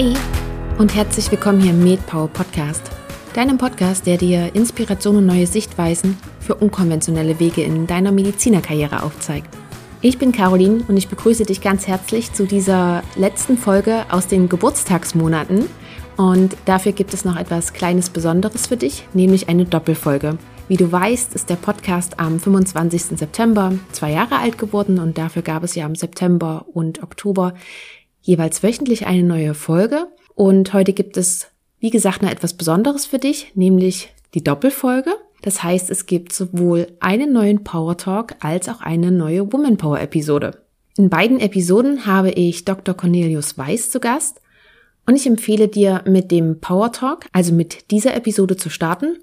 Hey und herzlich willkommen hier im MedPower Podcast, deinem Podcast, der dir Inspiration und neue Sichtweisen für unkonventionelle Wege in deiner Medizinerkarriere aufzeigt. Ich bin Caroline und ich begrüße dich ganz herzlich zu dieser letzten Folge aus den Geburtstagsmonaten. Und dafür gibt es noch etwas Kleines Besonderes für dich, nämlich eine Doppelfolge. Wie du weißt, ist der Podcast am 25. September zwei Jahre alt geworden und dafür gab es ja im September und Oktober jeweils wöchentlich eine neue Folge. Und heute gibt es, wie gesagt, noch etwas Besonderes für dich, nämlich die Doppelfolge. Das heißt, es gibt sowohl einen neuen Power Talk als auch eine neue Woman Power Episode. In beiden Episoden habe ich Dr. Cornelius Weiß zu Gast und ich empfehle dir mit dem Power Talk, also mit dieser Episode zu starten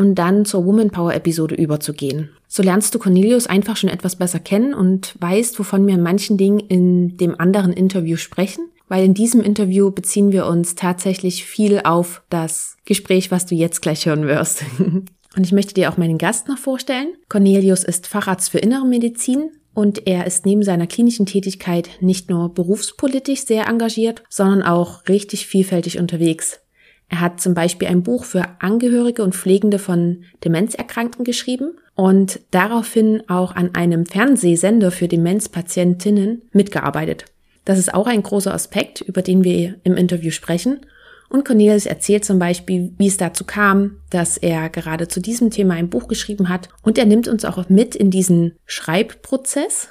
und dann zur Woman Power Episode überzugehen. So lernst du Cornelius einfach schon etwas besser kennen und weißt, wovon wir in manchen Dingen in dem anderen Interview sprechen, weil in diesem Interview beziehen wir uns tatsächlich viel auf das Gespräch, was du jetzt gleich hören wirst. Und ich möchte dir auch meinen Gast noch vorstellen. Cornelius ist Facharzt für Innere Medizin und er ist neben seiner klinischen Tätigkeit nicht nur berufspolitisch sehr engagiert, sondern auch richtig vielfältig unterwegs. Er hat zum Beispiel ein Buch für Angehörige und Pflegende von Demenzerkrankten geschrieben und daraufhin auch an einem Fernsehsender für Demenzpatientinnen mitgearbeitet. Das ist auch ein großer Aspekt, über den wir im Interview sprechen. Und Cornelius erzählt zum Beispiel, wie es dazu kam, dass er gerade zu diesem Thema ein Buch geschrieben hat. Und er nimmt uns auch mit in diesen Schreibprozess,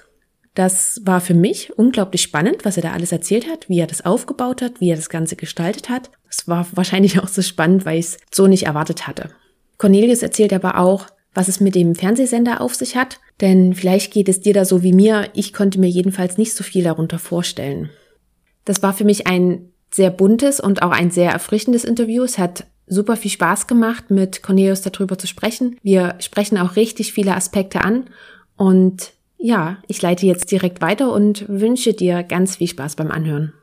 das war für mich unglaublich spannend, was er da alles erzählt hat, wie er das aufgebaut hat, wie er das Ganze gestaltet hat. Das war wahrscheinlich auch so spannend, weil ich es so nicht erwartet hatte. Cornelius erzählt aber auch, was es mit dem Fernsehsender auf sich hat, denn vielleicht geht es dir da so wie mir, ich konnte mir jedenfalls nicht so viel darunter vorstellen. Das war für mich ein sehr buntes und auch ein sehr erfrischendes Interview. Es hat super viel Spaß gemacht, mit Cornelius darüber zu sprechen. Wir sprechen auch richtig viele Aspekte an und ja, ich leite jetzt direkt weiter und wünsche dir ganz viel Spaß beim Anhören.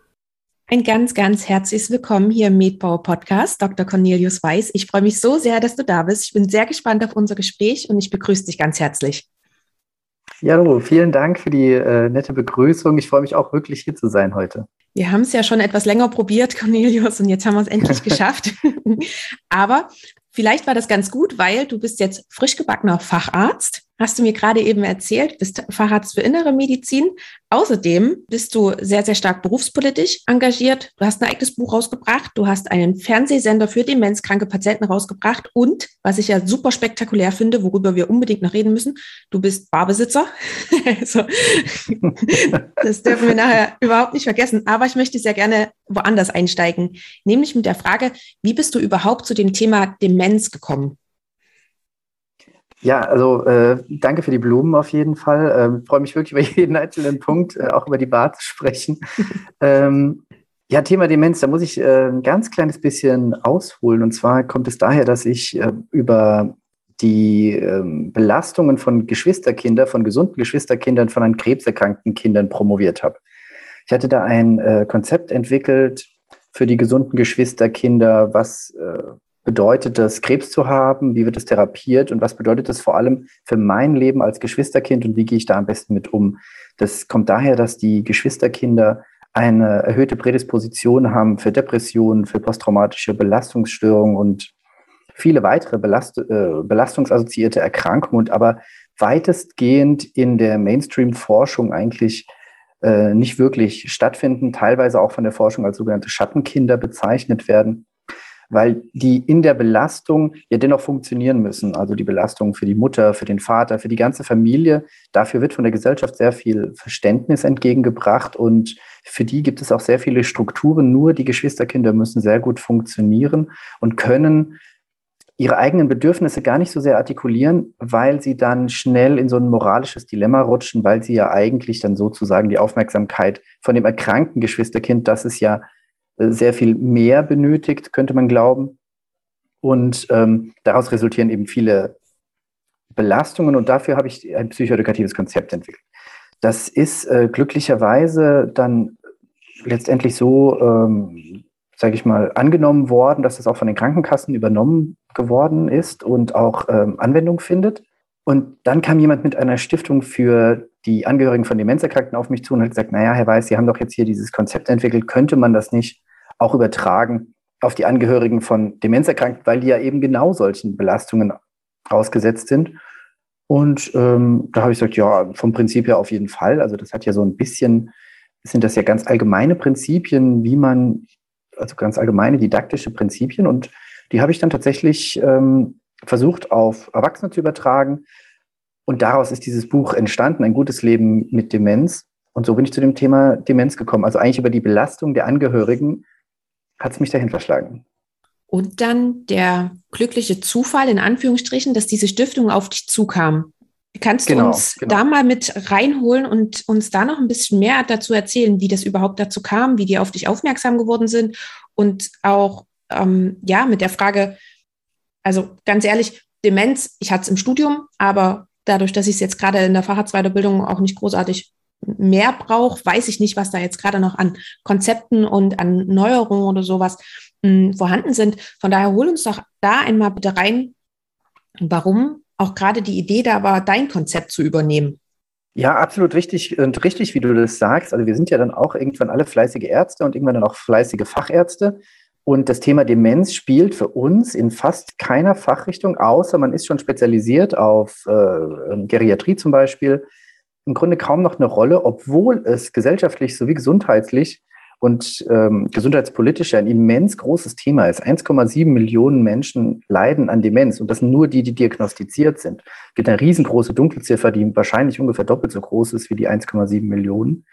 Ein ganz, ganz herzliches Willkommen hier im Medbauer Podcast, Dr. Cornelius Weiß. Ich freue mich so sehr, dass du da bist. Ich bin sehr gespannt auf unser Gespräch und ich begrüße dich ganz herzlich. Ja, hallo, vielen Dank für die äh, nette Begrüßung. Ich freue mich auch wirklich hier zu sein heute. Wir haben es ja schon etwas länger probiert, Cornelius, und jetzt haben wir es endlich geschafft. Aber vielleicht war das ganz gut, weil du bist jetzt frisch gebackener Facharzt hast du mir gerade eben erzählt, bist Facharzt für Innere Medizin. Außerdem bist du sehr, sehr stark berufspolitisch engagiert. Du hast ein eigenes Buch rausgebracht. Du hast einen Fernsehsender für demenzkranke Patienten rausgebracht. Und, was ich ja super spektakulär finde, worüber wir unbedingt noch reden müssen, du bist Barbesitzer. also, das dürfen wir nachher überhaupt nicht vergessen. Aber ich möchte sehr gerne woanders einsteigen, nämlich mit der Frage, wie bist du überhaupt zu dem Thema Demenz gekommen? Ja, also äh, danke für die Blumen auf jeden Fall. Ähm, Freue mich wirklich über jeden einzelnen Punkt, äh, auch über die Bar zu sprechen. ähm, ja, Thema Demenz, da muss ich äh, ein ganz kleines bisschen ausholen. Und zwar kommt es daher, dass ich äh, über die ähm, Belastungen von Geschwisterkindern, von gesunden Geschwisterkindern, von an krebserkrankten Kindern promoviert habe. Ich hatte da ein äh, Konzept entwickelt für die gesunden Geschwisterkinder, was äh, bedeutet das, Krebs zu haben? Wie wird es therapiert? Und was bedeutet das vor allem für mein Leben als Geschwisterkind? Und wie gehe ich da am besten mit um? Das kommt daher, dass die Geschwisterkinder eine erhöhte Prädisposition haben für Depressionen, für posttraumatische Belastungsstörungen und viele weitere Belast äh, belastungsassoziierte Erkrankungen und aber weitestgehend in der Mainstream-Forschung eigentlich äh, nicht wirklich stattfinden, teilweise auch von der Forschung als sogenannte Schattenkinder bezeichnet werden weil die in der Belastung ja dennoch funktionieren müssen. Also die Belastung für die Mutter, für den Vater, für die ganze Familie. Dafür wird von der Gesellschaft sehr viel Verständnis entgegengebracht und für die gibt es auch sehr viele Strukturen. Nur die Geschwisterkinder müssen sehr gut funktionieren und können ihre eigenen Bedürfnisse gar nicht so sehr artikulieren, weil sie dann schnell in so ein moralisches Dilemma rutschen, weil sie ja eigentlich dann sozusagen die Aufmerksamkeit von dem erkrankten Geschwisterkind, das es ja sehr viel mehr benötigt, könnte man glauben. Und ähm, daraus resultieren eben viele Belastungen und dafür habe ich ein psychoedukatives Konzept entwickelt. Das ist äh, glücklicherweise dann letztendlich so, ähm, sage ich mal, angenommen worden, dass es auch von den Krankenkassen übernommen geworden ist und auch ähm, Anwendung findet. Und dann kam jemand mit einer Stiftung für die Angehörigen von Demenzerkrankten auf mich zu und hat gesagt, naja, Herr Weiß, Sie haben doch jetzt hier dieses Konzept entwickelt, könnte man das nicht auch übertragen auf die Angehörigen von Demenzerkrankten, weil die ja eben genau solchen Belastungen ausgesetzt sind. Und ähm, da habe ich gesagt, ja, vom Prinzip her auf jeden Fall. Also das hat ja so ein bisschen, sind das ja ganz allgemeine Prinzipien, wie man, also ganz allgemeine didaktische Prinzipien. Und die habe ich dann tatsächlich ähm, versucht auf Erwachsene zu übertragen. Und daraus ist dieses Buch entstanden, ein gutes Leben mit Demenz. Und so bin ich zu dem Thema Demenz gekommen. Also eigentlich über die Belastung der Angehörigen hat es mich dahin verschlagen. Und dann der glückliche Zufall, in Anführungsstrichen, dass diese Stiftung auf dich zukam. Kannst genau, du uns genau. da mal mit reinholen und uns da noch ein bisschen mehr dazu erzählen, wie das überhaupt dazu kam, wie die auf dich aufmerksam geworden sind und auch ähm, ja mit der Frage, also ganz ehrlich, Demenz, ich hatte es im Studium, aber dadurch, dass ich es jetzt gerade in der Facharztweiterbildung auch nicht großartig mehr brauche, weiß ich nicht, was da jetzt gerade noch an Konzepten und an Neuerungen oder sowas mh, hm, vorhanden sind. Von daher hol uns doch da einmal bitte rein, warum auch gerade die Idee da war, dein Konzept zu übernehmen. Ja, absolut richtig und richtig, wie du das sagst. Also wir sind ja dann auch irgendwann alle fleißige Ärzte und irgendwann dann auch fleißige Fachärzte. Und das Thema Demenz spielt für uns in fast keiner Fachrichtung, außer man ist schon spezialisiert auf äh, Geriatrie zum Beispiel, im Grunde kaum noch eine Rolle, obwohl es gesellschaftlich sowie gesundheitlich und ähm, gesundheitspolitisch ein immens großes Thema ist. 1,7 Millionen Menschen leiden an Demenz und das sind nur die, die diagnostiziert sind. Es gibt eine riesengroße Dunkelziffer, die wahrscheinlich ungefähr doppelt so groß ist wie die 1,7 Millionen.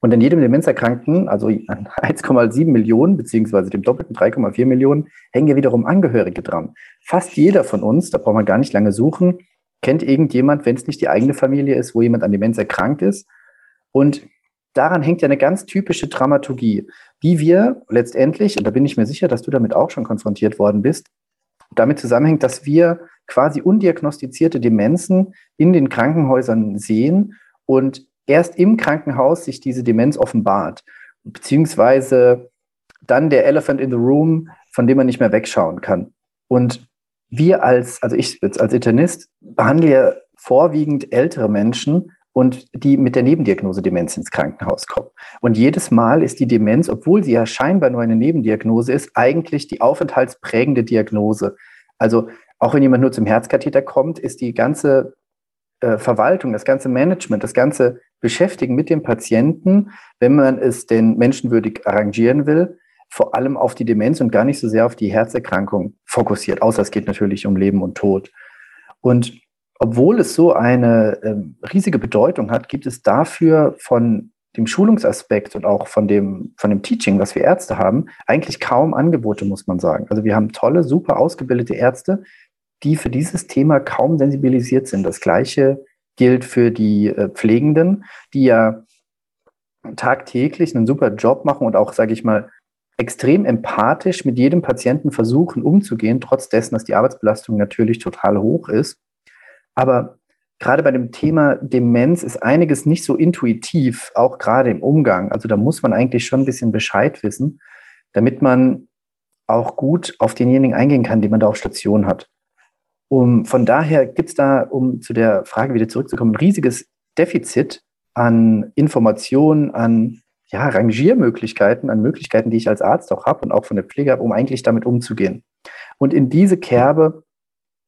Und an jedem Demenzerkrankten, also an 1,7 Millionen, beziehungsweise dem doppelten 3,4 Millionen, hängen ja wiederum Angehörige dran. Fast jeder von uns, da braucht man gar nicht lange suchen, kennt irgendjemand, wenn es nicht die eigene Familie ist, wo jemand an Demenz erkrankt ist. Und daran hängt ja eine ganz typische Dramaturgie, wie wir letztendlich, und da bin ich mir sicher, dass du damit auch schon konfrontiert worden bist, damit zusammenhängt, dass wir quasi undiagnostizierte Demenzen in den Krankenhäusern sehen und erst im Krankenhaus sich diese Demenz offenbart, beziehungsweise dann der Elephant in the Room, von dem man nicht mehr wegschauen kann. Und wir als, also ich als Internist behandle ja vorwiegend ältere Menschen und die mit der Nebendiagnose Demenz ins Krankenhaus kommen. Und jedes Mal ist die Demenz, obwohl sie ja scheinbar nur eine Nebendiagnose ist, eigentlich die aufenthaltsprägende Diagnose. Also auch wenn jemand nur zum Herzkatheter kommt, ist die ganze äh, Verwaltung, das ganze Management, das ganze Beschäftigen mit dem Patienten, wenn man es denn menschenwürdig arrangieren will, vor allem auf die Demenz und gar nicht so sehr auf die Herzerkrankung fokussiert, außer es geht natürlich um Leben und Tod. Und obwohl es so eine äh, riesige Bedeutung hat, gibt es dafür von dem Schulungsaspekt und auch von dem, von dem Teaching, was wir Ärzte haben, eigentlich kaum Angebote, muss man sagen. Also wir haben tolle, super ausgebildete Ärzte, die für dieses Thema kaum sensibilisiert sind. Das Gleiche gilt für die äh, Pflegenden, die ja tagtäglich einen super Job machen und auch, sage ich mal, extrem empathisch mit jedem Patienten versuchen umzugehen, trotz dessen, dass die Arbeitsbelastung natürlich total hoch ist. Aber gerade bei dem Thema Demenz ist einiges nicht so intuitiv, auch gerade im Umgang. Also da muss man eigentlich schon ein bisschen Bescheid wissen, damit man auch gut auf denjenigen eingehen kann, den man da auf Station hat. Um, von daher gibt es da, um zu der Frage wieder zurückzukommen, ein riesiges Defizit an Informationen, an ja, Rangiermöglichkeiten, an Möglichkeiten, die ich als Arzt auch habe und auch von der Pflege habe, um eigentlich damit umzugehen. Und in diese Kerbe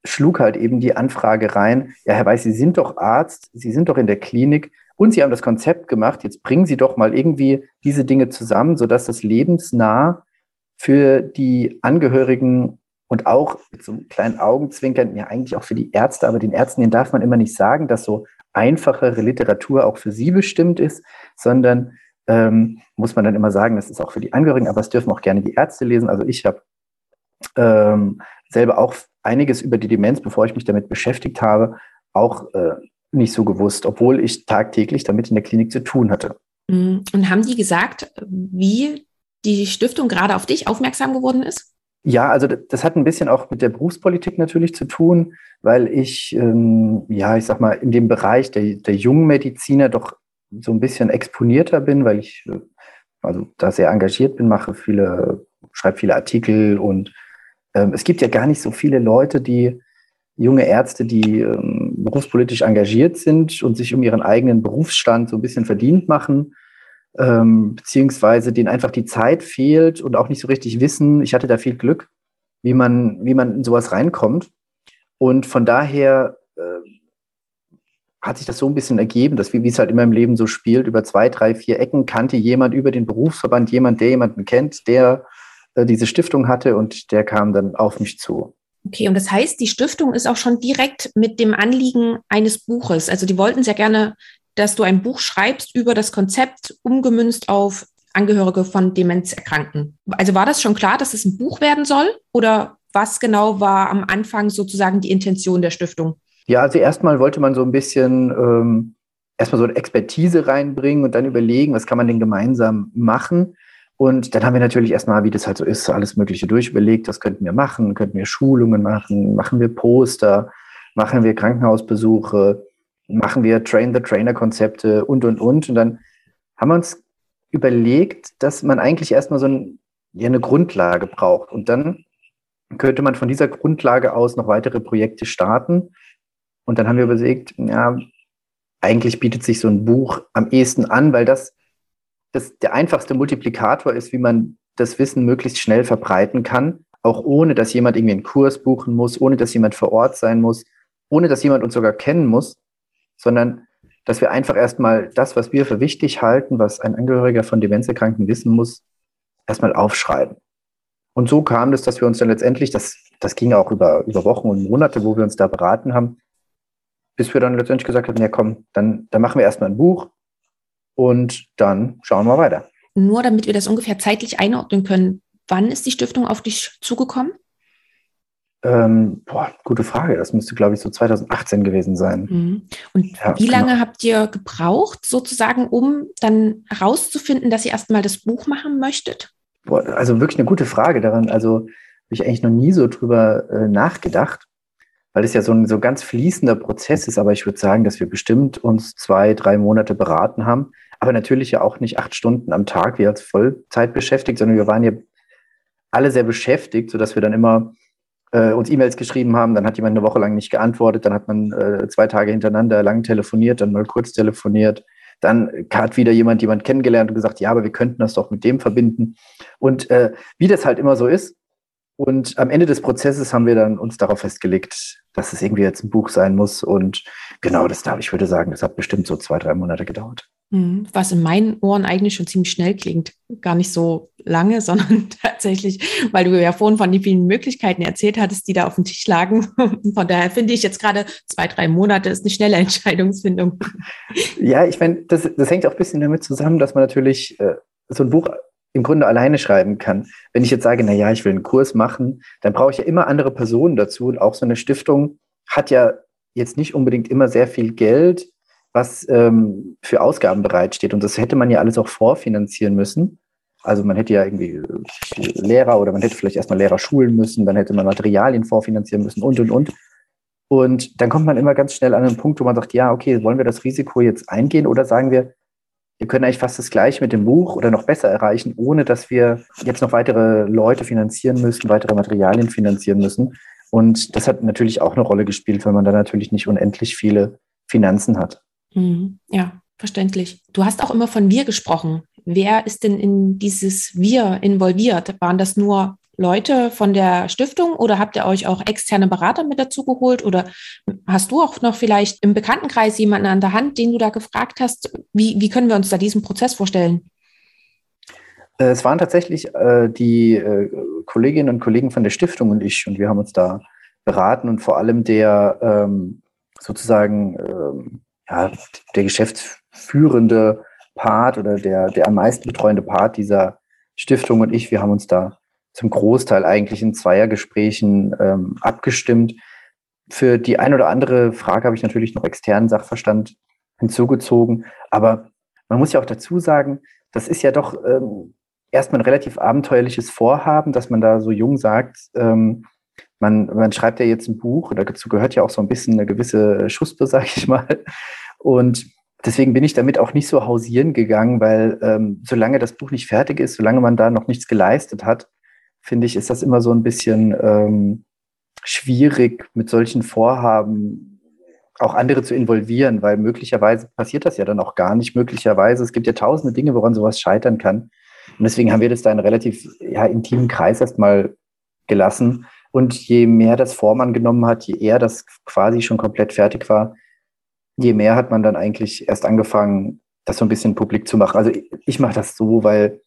schlug halt eben die Anfrage rein, ja, Herr Weiß, Sie sind doch Arzt, Sie sind doch in der Klinik und Sie haben das Konzept gemacht, jetzt bringen Sie doch mal irgendwie diese Dinge zusammen, sodass das lebensnah für die Angehörigen und auch mit so einem kleinen Augenzwinkern, ja eigentlich auch für die Ärzte, aber den Ärzten, denen darf man immer nicht sagen, dass so einfachere Literatur auch für sie bestimmt ist, sondern ähm, muss man dann immer sagen, das ist auch für die Angehörigen, aber es dürfen auch gerne die Ärzte lesen. Also ich habe ähm, selber auch einiges über die Demenz, bevor ich mich damit beschäftigt habe, auch äh, nicht so gewusst, obwohl ich tagtäglich damit in der Klinik zu tun hatte. Mm, und haben die gesagt, wie die Stiftung gerade auf dich aufmerksam geworden ist? Ja, also das hat ein bisschen auch mit der Berufspolitik natürlich zu tun, weil ich, ähm, ja, ich sag mal, in dem Bereich der, der jungen Mediziner doch so ein bisschen exponierter bin, weil ich äh, also da sehr engagiert bin, mache viele, schreibe viele Artikel und ähm, es gibt ja gar nicht so viele Leute, die junge Ärzte, die ähm, berufspolitisch engagiert sind und sich um ihren eigenen Berufsstand so ein bisschen verdient machen. ähm, beziehungsweise denen einfach die Zeit fehlt und auch nicht so richtig wissen. Ich hatte da viel Glück, wie man, wie man in sowas reinkommt. Und von daher äh, hat sich das so ein bisschen ergeben, dass wie, es halt immer im Leben so spielt, über zwei, drei, vier Ecken kannte jemand über den Berufsverband jemand, der jemanden kennt, der äh, diese Stiftung hatte und der kam dann auf mich zu. Okay, und das heißt, die Stiftung ist auch schon direkt mit dem Anliegen eines Buches. Also die wollten sehr gerne, dass du ein Buch schreibst über das Konzept umgemünzt auf Angehörige von Demenzerkrankten. Also war das schon klar, dass es ein Buch werden soll? Oder was genau war am Anfang sozusagen die Intention der Stiftung? Ja, also erstmal wollte man so ein bisschen ähm, erstmal so eine Expertise reinbringen und dann überlegen, was kann man denn gemeinsam machen. Und dann haben wir natürlich erstmal, wie das halt so ist, alles Mögliche durchüberlegt. Was könnten wir machen? Könnten wir Schulungen machen? Machen wir Poster? Machen wir Krankenhausbesuche? Machen wir Train-the-Trainer-Konzepte und, und, und. Und dann haben wir uns überlegt, dass man eigentlich erstmal so ein, ja, eine Grundlage braucht. Und dann könnte man von dieser Grundlage aus noch weitere Projekte starten. Und dann haben wir überlegt, ja, eigentlich bietet sich so ein Buch am ehesten an, weil das, das der einfachste Multiplikator ist, wie man das Wissen möglichst schnell verbreiten kann, auch ohne dass jemand irgendwie einen Kurs buchen muss, ohne dass jemand vor Ort sein muss, ohne dass jemand uns sogar kennen muss, sondern dass wir einfach erstmal das, was wir für wichtig halten, was ein Angehöriger von Demenzerkrankten wissen muss, erstmal aufschreiben. Und so kam es, dass wir uns dann letztendlich, das, das ging auch über, über Wochen und Monate, wo wir uns da beraten haben, bis wir dann letztendlich gesagt haben, ja komm, dann, dann machen wir erstmal ein Buch und dann schauen wir weiter. Nur damit wir das ungefähr zeitlich einordnen können, wann ist die Stiftung auf dich zugekommen? Ähm, boah, gute Frage. Das müsste, glaube ich, so 2018 gewesen sein. Mhm. Und ja, wie lange genau. habt ihr gebraucht, sozusagen, um dann herauszufinden, dass ihr erstmal das Buch machen möchtet? Boah, also wirklich eine gute Frage daran. Also habe ich eigentlich noch nie so drüber äh, nachgedacht weil es ja so ein so ganz fließender Prozess ist. Aber ich würde sagen, dass wir bestimmt uns zwei, drei Monate beraten haben. Aber natürlich ja auch nicht acht Stunden am Tag, wie als Vollzeit beschäftigt, sondern wir waren ja alle sehr beschäftigt, sodass wir dann immer äh, uns E-Mails geschrieben haben. Dann hat jemand eine Woche lang nicht geantwortet. Dann hat man äh, zwei Tage hintereinander lang telefoniert, dann mal kurz telefoniert. Dann hat wieder jemand jemand kennengelernt und gesagt, ja, aber wir könnten das doch mit dem verbinden. Und äh, wie das halt immer so ist, und am Ende des Prozesses haben wir dann uns darauf festgelegt, dass es irgendwie jetzt ein Buch sein muss. Und genau das da, ich würde sagen, das hat bestimmt so zwei, drei Monate gedauert. Mhm. Was in meinen Ohren eigentlich schon ziemlich schnell klingt. Gar nicht so lange, sondern tatsächlich, weil du ja vorhin von den vielen Möglichkeiten erzählt hattest, die da auf dem Tisch lagen. Von daher finde ich jetzt gerade zwei, drei Monate ist eine schnelle Entscheidungsfindung. Ja, ich meine, das, das hängt auch ein bisschen damit zusammen, dass man natürlich äh, so ein Buch im Grunde alleine schreiben kann. Wenn ich jetzt sage, na ja, ich will einen Kurs machen, dann brauche ich ja immer andere Personen dazu. Und auch so eine Stiftung hat ja jetzt nicht unbedingt immer sehr viel Geld, was ähm, für Ausgaben bereitsteht. Und das hätte man ja alles auch vorfinanzieren müssen. Also man hätte ja irgendwie äh, Lehrer oder man hätte vielleicht erstmal Lehrer schulen müssen, dann hätte man Materialien vorfinanzieren müssen und, und, und. Und dann kommt man immer ganz schnell an einen Punkt, wo man sagt, ja, okay, wollen wir das Risiko jetzt eingehen oder sagen wir, wir können eigentlich fast das Gleiche mit dem Buch oder noch besser erreichen, ohne dass wir jetzt noch weitere Leute finanzieren müssen, weitere Materialien finanzieren müssen. Und das hat natürlich auch eine Rolle gespielt, weil man da natürlich nicht unendlich viele Finanzen hat. Mhm. Ja, verständlich. Du hast auch immer von wir gesprochen. Wer ist denn in dieses Wir involviert? Waren das nur Leute von der Stiftung oder habt ihr euch auch externe Berater mit dazu geholt? Oder hast du auch noch vielleicht im Bekanntenkreis jemanden an der Hand, den du da gefragt hast? Wie, wie können wir uns da diesen Prozess vorstellen? Äh, es waren tatsächlich äh, die äh, Kolleginnen und Kollegen von der Stiftung und ich und wir haben uns da beraten und vor allem der ähm, sozusagen ähm, ja, der geschäftsführende Part oder der, der am meisten betreuende Part dieser Stiftung und ich, wir haben uns da zum Großteil eigentlich in Zweiergesprächen ähm, abgestimmt. Für die ein oder andere Frage habe ich natürlich noch externen Sachverstand hinzugezogen. Aber man muss ja auch dazu sagen, das ist ja doch ähm, erstmal ein relativ abenteuerliches Vorhaben, dass man da so jung sagt, ähm, man, man schreibt ja jetzt ein Buch, dazu gehört ja auch so ein bisschen eine gewisse Schuspe, sag ich mal. Und deswegen bin ich damit auch nicht so hausieren gegangen, weil ähm, solange das Buch nicht fertig ist, solange man da noch nichts geleistet hat, finde ich, ist das immer so ein bisschen ähm, schwierig, mit solchen Vorhaben auch andere zu involvieren, weil möglicherweise passiert das ja dann auch gar nicht. Möglicherweise, es gibt ja tausende Dinge, woran sowas scheitern kann. Und deswegen haben wir das da in relativ ja, intimen Kreis erstmal gelassen. Und je mehr das Form angenommen hat, je eher das quasi schon komplett fertig war, je mehr hat man dann eigentlich erst angefangen, das so ein bisschen publik zu machen. Also ich, ich mache das so, weil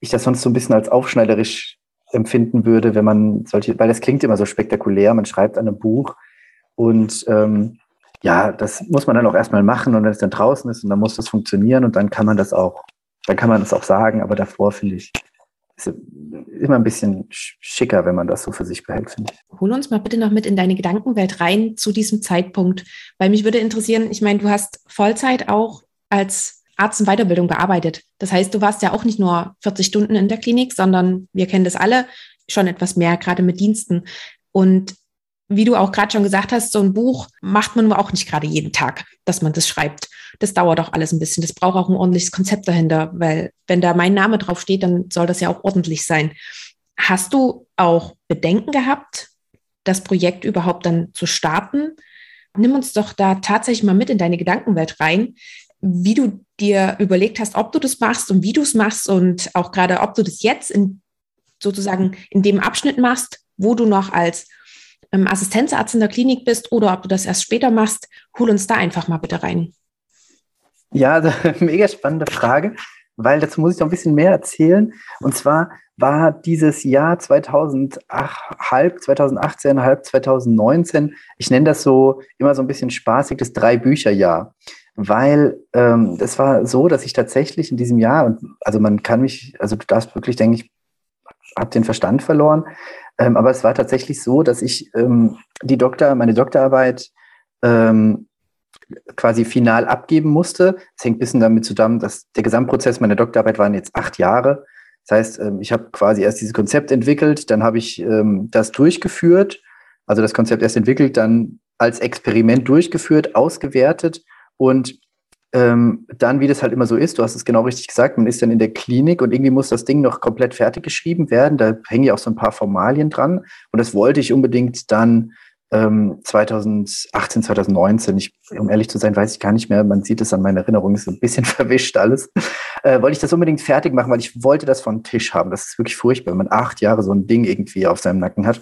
ich das sonst so ein bisschen als aufschneiderisch empfinden würde, wenn man solche, weil das klingt immer so spektakulär, man schreibt an einem Buch und ähm, ja, das muss man dann auch erstmal machen und wenn es dann draußen ist und dann muss das funktionieren und dann kann man das auch, dann kann man das auch sagen, aber davor finde ich, ist immer ein bisschen schicker, wenn man das so für sich behält, finde ich. Hol uns mal bitte noch mit in deine Gedankenwelt rein zu diesem Zeitpunkt, weil mich würde interessieren, ich meine, du hast Vollzeit auch als Arzt in Weiterbildung gearbeitet. Das heißt, du warst ja auch nicht nur 40 Stunden in der Klinik, sondern wir kennen das alle schon etwas mehr, gerade mit Diensten. Und wie du auch gerade schon gesagt hast, so ein Buch macht man auch nicht gerade jeden Tag, dass man das schreibt. Das dauert auch alles ein bisschen. Das braucht auch ein ordentliches Konzept dahinter, weil wenn da mein Name drauf steht, dann soll das ja auch ordentlich sein. Hast du auch Bedenken gehabt, das Projekt überhaupt dann zu starten? Nimm uns doch da tatsächlich mal mit in deine Gedankenwelt rein, wie du dir überlegt hast, ob du das machst und wie du es machst und auch gerade, ob du das jetzt in sozusagen in dem Abschnitt machst, wo du noch als ähm, Assistenzarzt in der Klinik bist oder ob du das erst später machst. Hol uns da einfach mal bitte rein. Ja, mega spannende Frage, weil dazu muss ich noch ein bisschen mehr erzählen. Und zwar war dieses Jahr 2008, halb 2018, halb 2019, ich nenne das so immer so ein bisschen spaßig, das Drei-Bücher-Jahr weil ähm, es war so, dass ich tatsächlich in diesem Jahr, und also man kann mich, also du darfst wirklich, denke ich, hab den Verstand verloren, ähm, aber es war tatsächlich so, dass ich ähm, die Doktor, meine Doktorarbeit ähm, quasi final abgeben musste. Es hängt ein bisschen damit zusammen, dass der Gesamtprozess meiner Doktorarbeit waren jetzt acht Jahre. Das heißt, ähm, ich habe quasi erst dieses Konzept entwickelt, dann habe ich ähm, das durchgeführt, also das Konzept erst entwickelt, dann als Experiment durchgeführt, ausgewertet und ähm, dann, wie das halt immer so ist, du hast es genau richtig gesagt, man ist dann in der Klinik und irgendwie muss das Ding noch komplett fertig geschrieben werden. Da hängen ja auch so ein paar Formalien dran. Und das wollte ich unbedingt dann ähm, 2018, 2019. Ich, um ehrlich zu sein, weiß ich gar nicht mehr. Man sieht es an meiner Erinnerung, ist ein bisschen verwischt alles. Äh, wollte ich das unbedingt fertig machen, weil ich wollte das von Tisch haben. Das ist wirklich furchtbar, wenn man acht Jahre so ein Ding irgendwie auf seinem Nacken hat.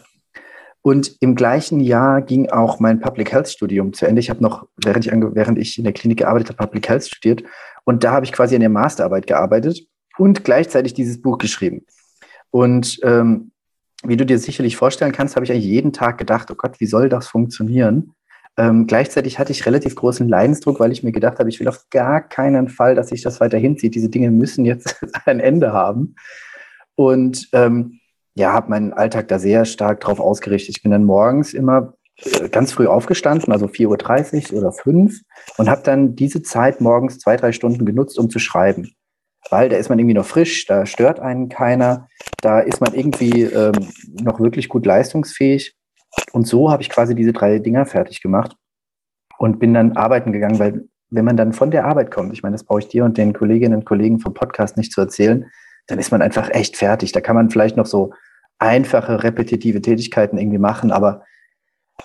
Und im gleichen Jahr ging auch mein Public Health Studium zu Ende. Ich habe noch, während ich, während ich in der Klinik gearbeitet habe, Public Health studiert. Und da habe ich quasi an der Masterarbeit gearbeitet und gleichzeitig dieses Buch geschrieben. Und ähm, wie du dir sicherlich vorstellen kannst, habe ich eigentlich jeden Tag gedacht, oh Gott, wie soll das funktionieren? Ähm, gleichzeitig hatte ich relativ großen Leidensdruck, weil ich mir gedacht habe, ich will auf gar keinen Fall, dass sich das weiter hinzieht. Diese Dinge müssen jetzt ein Ende haben. Und ähm, ja, habe meinen Alltag da sehr stark drauf ausgerichtet. Ich bin dann morgens immer äh, ganz früh aufgestanden, also 4.30 Uhr oder 5 und habe dann diese Zeit morgens zwei, drei Stunden genutzt, um zu schreiben. Weil da ist man irgendwie noch frisch, da stört einen keiner, da ist man irgendwie ähm, noch wirklich gut leistungsfähig. Und so habe ich quasi diese drei Dinger fertig gemacht und bin dann arbeiten gegangen, weil wenn man dann von der Arbeit kommt, ich meine, das brauche ich dir und den Kolleginnen und Kollegen vom Podcast nicht zu erzählen, dann ist man einfach echt fertig. Da kann man vielleicht noch so einfache, repetitive Tätigkeiten irgendwie machen, aber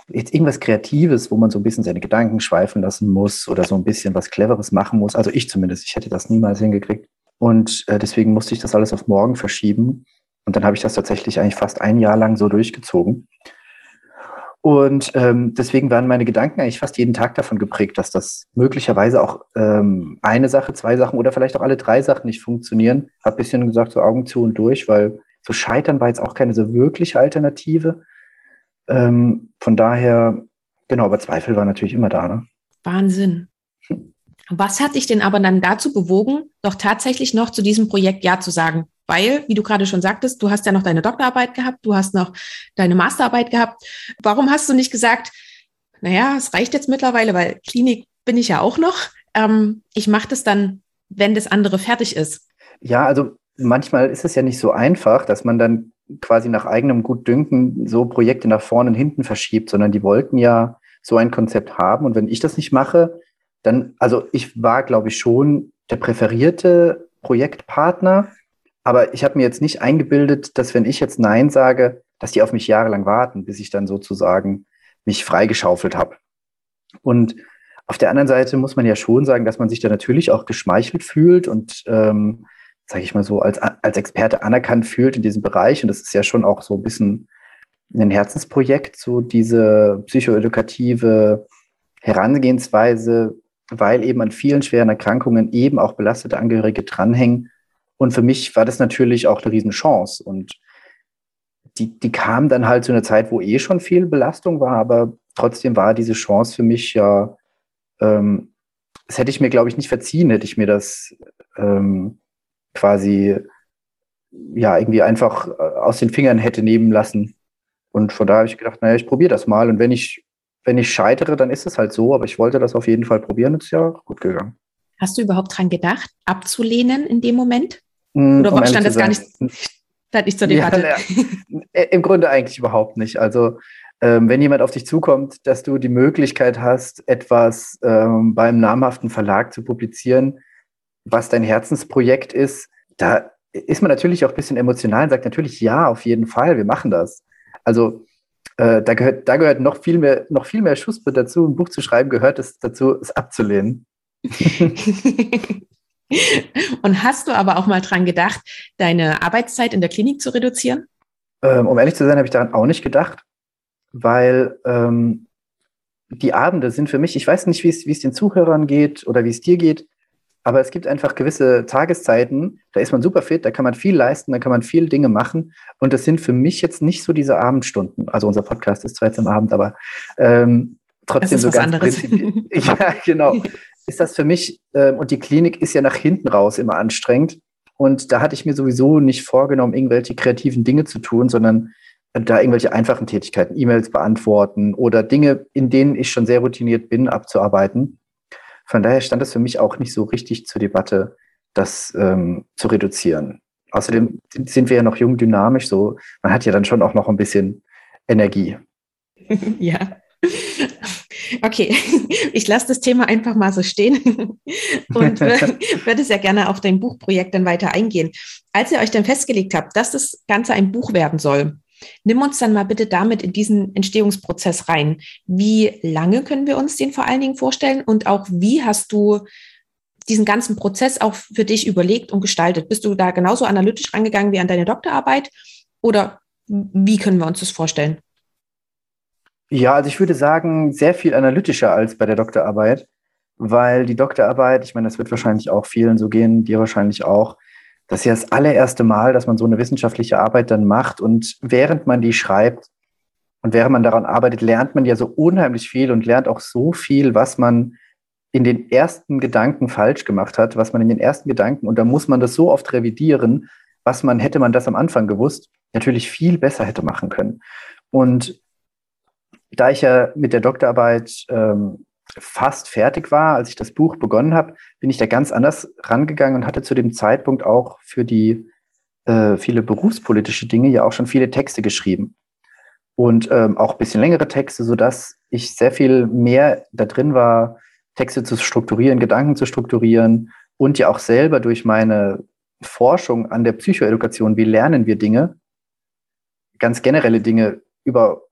jetzt irgendwas Kreatives, wo man so ein bisschen seine Gedanken schweifen lassen muss oder so ein bisschen was Cleveres machen muss. Also ich zumindest, ich hätte das niemals hingekriegt. Und äh, deswegen musste ich das alles auf morgen verschieben. Und dann habe ich das tatsächlich eigentlich fast ein Jahr lang so durchgezogen. Und ähm, deswegen waren meine Gedanken eigentlich fast jeden Tag davon geprägt, dass das möglicherweise auch ähm, eine Sache, zwei Sachen oder vielleicht auch alle drei Sachen nicht funktionieren. Hab ein bisschen gesagt, so Augen zu und durch, weil so scheitern war jetzt auch keine so wirkliche Alternative. Ähm, von daher, genau, aber Zweifel war natürlich immer da. Ne? Wahnsinn. Was hat dich denn aber dann dazu bewogen, doch tatsächlich noch zu diesem Projekt Ja zu sagen? Weil, wie du gerade schon sagtest, du hast ja noch deine Doktorarbeit gehabt, du hast noch deine Masterarbeit gehabt. Warum hast du nicht gesagt, naja, es reicht jetzt mittlerweile, weil Klinik bin ich ja auch noch. Ähm, ich mache das dann, wenn das andere fertig ist. Ja, also manchmal ist es ja nicht so einfach, dass man dann quasi nach eigenem Gutdünken so Projekte nach vorne und hinten verschiebt, sondern die wollten ja so ein Konzept haben. Und wenn ich das nicht mache, dann, also ich war, glaube ich, schon der präferierte Projektpartner, aber ich habe mir jetzt nicht eingebildet, dass wenn ich jetzt Nein sage, dass die auf mich jahrelang warten, bis ich dann sozusagen mich freigeschaufelt habe. Und auf der anderen Seite muss man ja schon sagen, dass man sich da natürlich auch geschmeichelt fühlt und, ähm, sage ich mal so, als, als Experte anerkannt fühlt in diesem Bereich. Und das ist ja schon auch so ein bisschen ein Herzensprojekt, so diese psychoedukative Herangehensweise, weil eben an vielen schweren Erkrankungen eben auch belastete Angehörige dranhängen. Und für mich war das natürlich auch eine Riesenchance. Und die, die kam dann halt zu einer Zeit, wo eh schon viel Belastung war, aber trotzdem war diese Chance für mich ja, ähm, das hätte ich mir, glaube ich, nicht verziehen, hätte ich mir das ähm, quasi ja irgendwie einfach äh, aus den Fingern hätte nehmen lassen. Und von da habe ich gedacht, naja, ich probiere das mal. Und wenn ich, wenn ich scheitere, dann ist es halt so, aber ich wollte das auf jeden Fall probieren, ist ja gut gegangen. Hast du überhaupt dran gedacht, abzulehnen in dem Moment? Hm, Oder um stand das gar nicht, stand nicht zur Debatte? Ja, ja, Im Grunde eigentlich überhaupt nicht. Also ähm, wenn jemand auf dich zukommt, dass du die Möglichkeit hast, etwas ähm, beim namhaften Verlag zu publizieren, was dein Herzensprojekt ist, da ist man natürlich auch ein bisschen emotional und sagt natürlich, ja, auf jeden Fall, wir machen das. Also äh, da, gehört, da gehört noch viel mehr, noch viel mehr Schuss dazu. Ein Buch zu schreiben gehört es dazu, es abzulehnen. und hast du aber auch mal dran gedacht, deine Arbeitszeit in der Klinik zu reduzieren? Ähm, um ehrlich zu sein, habe ich daran auch nicht gedacht, weil ähm, die Abende sind für mich, ich weiß nicht, wie es den Zuhörern geht oder wie es dir geht, aber es gibt einfach gewisse Tageszeiten, da ist man super fit, da kann man viel leisten, da kann man viele Dinge machen. Und das sind für mich jetzt nicht so diese Abendstunden. Also unser Podcast ist zwar jetzt am Abend, aber ähm, trotzdem so ganz Ja, genau. Ist das für mich, äh, und die Klinik ist ja nach hinten raus immer anstrengend. Und da hatte ich mir sowieso nicht vorgenommen, irgendwelche kreativen Dinge zu tun, sondern da irgendwelche einfachen Tätigkeiten, E-Mails beantworten oder Dinge, in denen ich schon sehr routiniert bin, abzuarbeiten. Von daher stand es für mich auch nicht so richtig zur Debatte, das ähm, zu reduzieren. Außerdem sind wir ja noch jung, dynamisch, so man hat ja dann schon auch noch ein bisschen Energie. ja. Okay, ich lasse das Thema einfach mal so stehen und würde sehr gerne auf dein Buchprojekt dann weiter eingehen. Als ihr euch dann festgelegt habt, dass das Ganze ein Buch werden soll, Nimm uns dann mal bitte damit in diesen Entstehungsprozess rein. Wie lange können wir uns den vor allen Dingen vorstellen und auch wie hast du diesen ganzen Prozess auch für dich überlegt und gestaltet? Bist du da genauso analytisch rangegangen wie an deine Doktorarbeit oder wie können wir uns das vorstellen? Ja, also ich würde sagen, sehr viel analytischer als bei der Doktorarbeit, weil die Doktorarbeit, ich meine, das wird wahrscheinlich auch vielen so gehen, dir wahrscheinlich auch, das ist ja das allererste Mal, dass man so eine wissenschaftliche Arbeit dann macht. Und während man die schreibt und während man daran arbeitet, lernt man ja so unheimlich viel und lernt auch so viel, was man in den ersten Gedanken falsch gemacht hat, was man in den ersten Gedanken, und da muss man das so oft revidieren, was man, hätte man das am Anfang gewusst, natürlich viel besser hätte machen können. Und da ich ja mit der Doktorarbeit ähm, fast fertig war, als ich das Buch begonnen habe, bin ich da ganz anders rangegangen und hatte zu dem Zeitpunkt auch für die äh, viele berufspolitische Dinge ja auch schon viele Texte geschrieben. Und ähm, auch ein bisschen längere Texte, sodass ich sehr viel mehr da drin war, Texte zu strukturieren, Gedanken zu strukturieren und ja auch selber durch meine Forschung an der Psychoedukation, wie lernen wir Dinge, ganz generelle Dinge über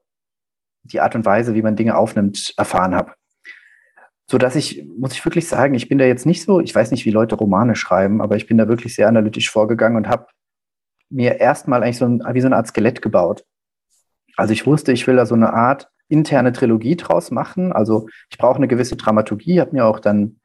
die Art und Weise, wie man Dinge aufnimmt, erfahren habe so dass ich, muss ich wirklich sagen, ich bin da jetzt nicht so, ich weiß nicht, wie Leute Romane schreiben, aber ich bin da wirklich sehr analytisch vorgegangen und habe mir erstmal eigentlich so ein, wie so eine Art Skelett gebaut. Also ich wusste, ich will da so eine Art interne Trilogie draus machen. Also ich brauche eine gewisse Dramaturgie, habe mir auch dann,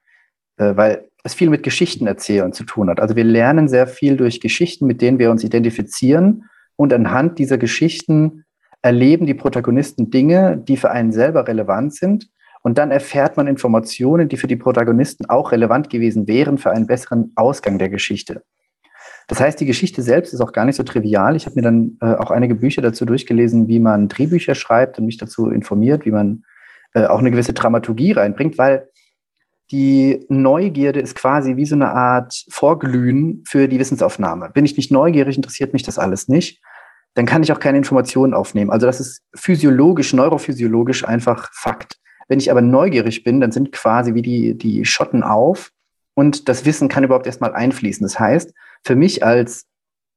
äh, weil es viel mit Geschichten erzählen zu tun hat. Also wir lernen sehr viel durch Geschichten, mit denen wir uns identifizieren und anhand dieser Geschichten erleben die Protagonisten Dinge, die für einen selber relevant sind und dann erfährt man Informationen, die für die Protagonisten auch relevant gewesen wären für einen besseren Ausgang der Geschichte. Das heißt, die Geschichte selbst ist auch gar nicht so trivial. Ich habe mir dann äh, auch einige Bücher dazu durchgelesen, wie man Drehbücher schreibt und mich dazu informiert, wie man äh, auch eine gewisse Dramaturgie reinbringt, weil die Neugierde ist quasi wie so eine Art Vorglühen für die Wissensaufnahme. Bin ich nicht neugierig, interessiert mich das alles nicht, dann kann ich auch keine Informationen aufnehmen. Also das ist physiologisch, neurophysiologisch einfach Fakt. Wenn ich aber neugierig bin, dann sind quasi wie die, die Schotten auf und das Wissen kann überhaupt erstmal einfließen. Das heißt, für mich als,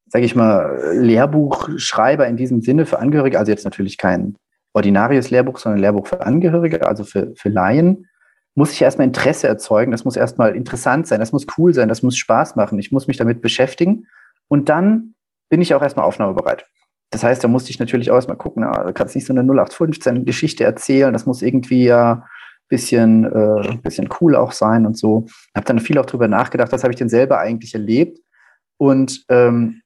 sage ich mal, Lehrbuchschreiber in diesem Sinne für Angehörige, also jetzt natürlich kein, ordinaries Lehrbuch, sondern Lehrbuch für Angehörige, also für, für Laien, muss ich erstmal Interesse erzeugen, das muss erstmal interessant sein, das muss cool sein, das muss Spaß machen, ich muss mich damit beschäftigen und dann bin ich auch erstmal aufnahmebereit. Das heißt, da musste ich natürlich auch erstmal gucken, na, du kannst nicht so eine 0815 Geschichte erzählen, das muss irgendwie ja bisschen, äh, bisschen cool auch sein und so. Habe dann viel auch drüber nachgedacht, was habe ich denn selber eigentlich erlebt und ähm,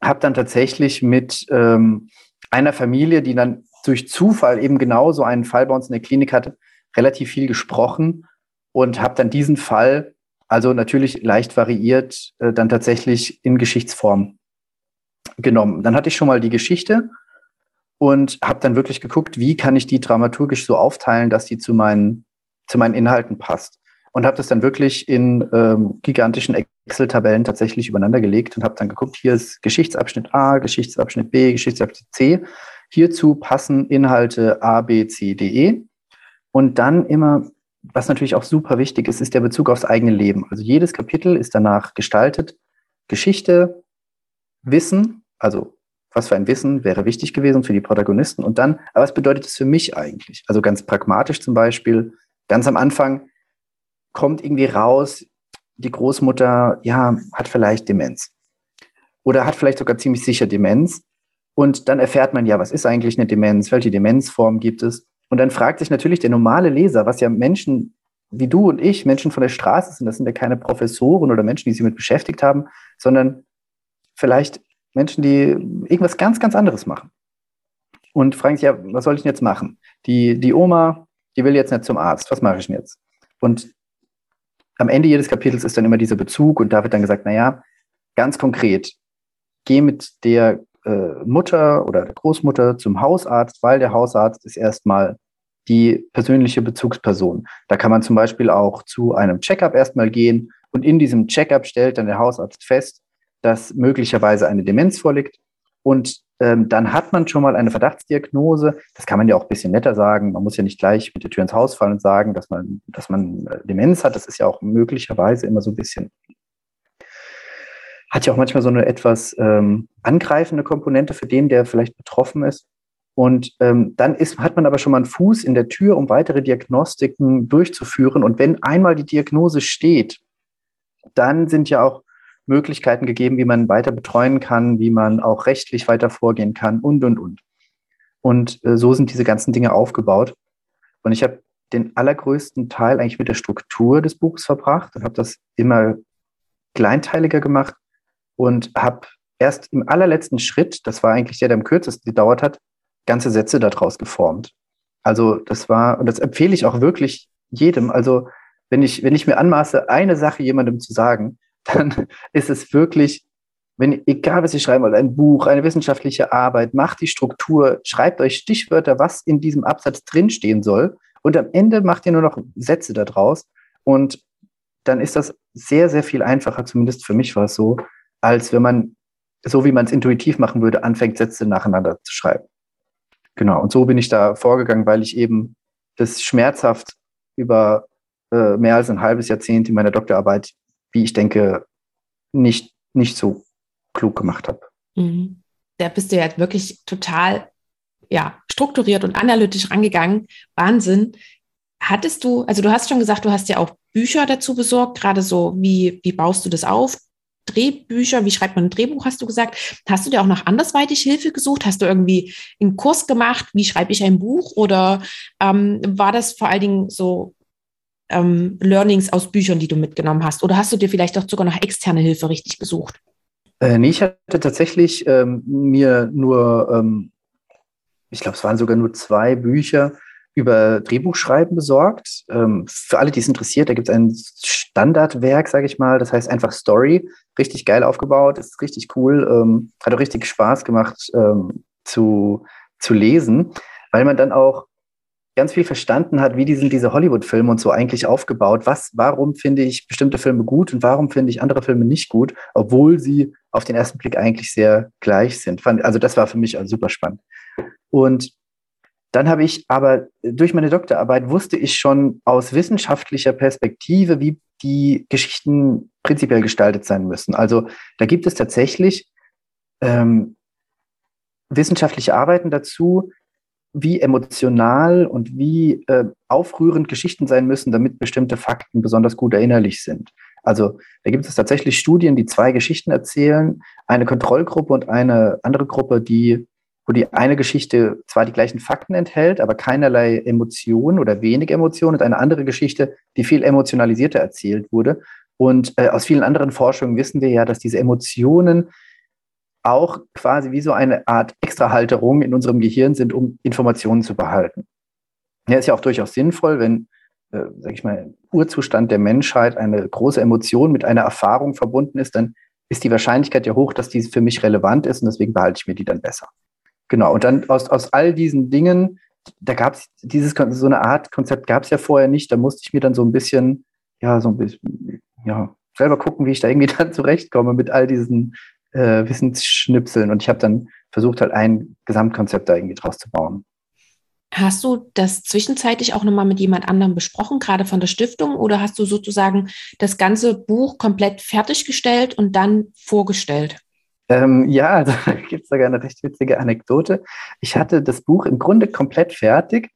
habe dann tatsächlich mit ähm, einer Familie, die dann durch Zufall eben genau so einen Fall bei uns in der Klinik hatte, relativ viel gesprochen und habe dann diesen Fall, also natürlich leicht variiert, äh, dann tatsächlich in Geschichtsform genommen. Dann hatte ich schon mal die Geschichte und habe dann wirklich geguckt, wie kann ich die dramaturgisch so aufteilen, dass die zu meinen, zu meinen Inhalten passt. Und habe das dann wirklich in ähm, gigantischen Excel-Tabellen tatsächlich übereinander gelegt und habe dann geguckt, hier ist Geschichtsabschnitt A, Geschichtsabschnitt B, Geschichtsabschnitt C. Hierzu passen Inhalte A, B, C, D, E. Und dann immer, was natürlich auch super wichtig ist, ist der Bezug aufs eigene Leben. Also jedes Kapitel ist danach gestaltet. Geschichte, Wissen, also was für ein Wissen wäre wichtig gewesen für die Protagonisten und dann, aber was bedeutet das für mich eigentlich? Also ganz pragmatisch zum Beispiel, ganz am Anfang kommt irgendwie raus, die Großmutter, ja, hat vielleicht Demenz oder hat vielleicht sogar ziemlich sicher Demenz und dann erfährt man ja, was ist eigentlich eine Demenz, welche Demenzform gibt es und dann fragt sich natürlich der normale Leser, was ja Menschen wie du und ich, Menschen von der Straße sind, das sind ja keine Professoren oder Menschen, die sich damit beschäftigt haben, sondern vielleicht Menschen, die irgendwas ganz, ganz anderes machen. Und fragen sich, ja, was soll ich denn jetzt machen? Die, die Oma, die will jetzt nicht zum Arzt. Was mache ich denn jetzt? Und am Ende jedes Kapitels ist dann immer dieser Bezug und da wird dann gesagt, naja, ganz konkret, geh mit der äh, Mutter oder der Großmutter zum Hausarzt, weil der Hausarzt ist erstmal die persönliche Bezugsperson. Da kann man zum Beispiel auch zu einem Checkup erstmal gehen und in diesem Checkup stellt dann der Hausarzt fest, dass möglicherweise eine Demenz vorliegt. Und ähm, dann hat man schon mal eine Verdachtsdiagnose. Das kann man ja auch ein bisschen netter sagen. Man muss ja nicht gleich mit der Tür ins Haus fallen und sagen, dass man, dass man äh, Demenz hat. Das ist ja auch möglicherweise immer so ein bisschen, hat ja auch manchmal so eine etwas ähm, angreifende Komponente für den, der vielleicht betroffen ist. Und ähm, dann ist, hat man aber schon mal einen Fuß in der Tür, um weitere Diagnostiken durchzuführen. Und wenn einmal die Diagnose steht, dann sind ja auch Möglichkeiten gegeben, wie man weiter betreuen kann, wie man auch rechtlich weiter vorgehen kann und, und, und. Und äh, so sind diese ganzen Dinge aufgebaut. Und ich habe den allergrößten Teil eigentlich mit der Struktur des Buches verbracht und habe das immer kleinteiliger gemacht und habe erst im allerletzten Schritt, das war eigentlich der, der am kürzesten gedauert hat, ganze Sätze daraus geformt. Also das war, und das empfehle ich auch wirklich jedem. Also wenn ich, wenn ich mir anmaße, eine Sache jemandem zu sagen, dann ist es wirklich, wenn, egal was ihr schreiben wollt, ein Buch, eine wissenschaftliche Arbeit, macht die Struktur, schreibt euch Stichwörter, was in diesem Absatz drinstehen soll. Und am Ende macht ihr nur noch Sätze daraus. Und dann ist das sehr, sehr viel einfacher, zumindest für mich war es so, als wenn man, so wie man es intuitiv machen würde, anfängt, Sätze nacheinander zu schreiben. Genau, und so bin ich da vorgegangen, weil ich eben das schmerzhaft über äh, mehr als ein halbes Jahrzehnt in meiner Doktorarbeit wie ich denke, nicht, nicht so klug gemacht habe. Mhm. Da bist du ja wirklich total ja, strukturiert und analytisch rangegangen. Wahnsinn. Hattest du, also du hast schon gesagt, du hast ja auch Bücher dazu besorgt, gerade so, wie, wie baust du das auf? Drehbücher, wie schreibt man ein Drehbuch, hast du gesagt. Hast du dir auch noch andersweitig Hilfe gesucht? Hast du irgendwie einen Kurs gemacht? Wie schreibe ich ein Buch? Oder ähm, war das vor allen Dingen so ähm, Learnings aus Büchern, die du mitgenommen hast? Oder hast du dir vielleicht auch sogar noch externe Hilfe richtig gesucht? Äh, nee, ich hatte tatsächlich ähm, mir nur, ähm, ich glaube, es waren sogar nur zwei Bücher über Drehbuchschreiben besorgt. Ähm, für alle, die es interessiert, da gibt es ein Standardwerk, sage ich mal, das heißt einfach Story. Richtig geil aufgebaut, ist richtig cool, ähm, hat auch richtig Spaß gemacht ähm, zu, zu lesen, weil man dann auch ganz viel verstanden hat, wie die sind diese Hollywood-Filme und so eigentlich aufgebaut. Was, warum finde ich bestimmte Filme gut und warum finde ich andere Filme nicht gut, obwohl sie auf den ersten Blick eigentlich sehr gleich sind. Also das war für mich also super spannend. Und dann habe ich aber durch meine Doktorarbeit wusste ich schon aus wissenschaftlicher Perspektive, wie die Geschichten prinzipiell gestaltet sein müssen. Also da gibt es tatsächlich ähm, wissenschaftliche Arbeiten dazu, wie emotional und wie äh, aufrührend Geschichten sein müssen, damit bestimmte Fakten besonders gut erinnerlich sind. Also da gibt es tatsächlich Studien, die zwei Geschichten erzählen, eine Kontrollgruppe und eine andere Gruppe, die, wo die eine Geschichte zwar die gleichen Fakten enthält, aber keinerlei Emotionen oder wenig Emotionen und eine andere Geschichte, die viel emotionalisierter erzählt wurde. Und äh, aus vielen anderen Forschungen wissen wir ja, dass diese Emotionen auch quasi wie so eine Art Extrahalterung in unserem Gehirn sind, um Informationen zu behalten. Ja, ist ja auch durchaus sinnvoll, wenn, äh, sag ich mal, im Urzustand der Menschheit eine große Emotion mit einer Erfahrung verbunden ist, dann ist die Wahrscheinlichkeit ja hoch, dass die für mich relevant ist und deswegen behalte ich mir die dann besser. Genau, und dann aus, aus all diesen Dingen, da gab es dieses, so eine Art Konzept gab es ja vorher nicht, da musste ich mir dann so ein bisschen, ja, so ein bisschen, ja, selber gucken, wie ich da irgendwie dann zurechtkomme mit all diesen äh, Wissensschnipseln. Und ich habe dann versucht, halt ein Gesamtkonzept da irgendwie draus zu bauen. Hast du das zwischenzeitlich auch nochmal mit jemand anderem besprochen, gerade von der Stiftung, oder hast du sozusagen das ganze Buch komplett fertiggestellt und dann vorgestellt? Ähm, ja, also gibt es sogar eine recht witzige Anekdote. Ich hatte das Buch im Grunde komplett fertig,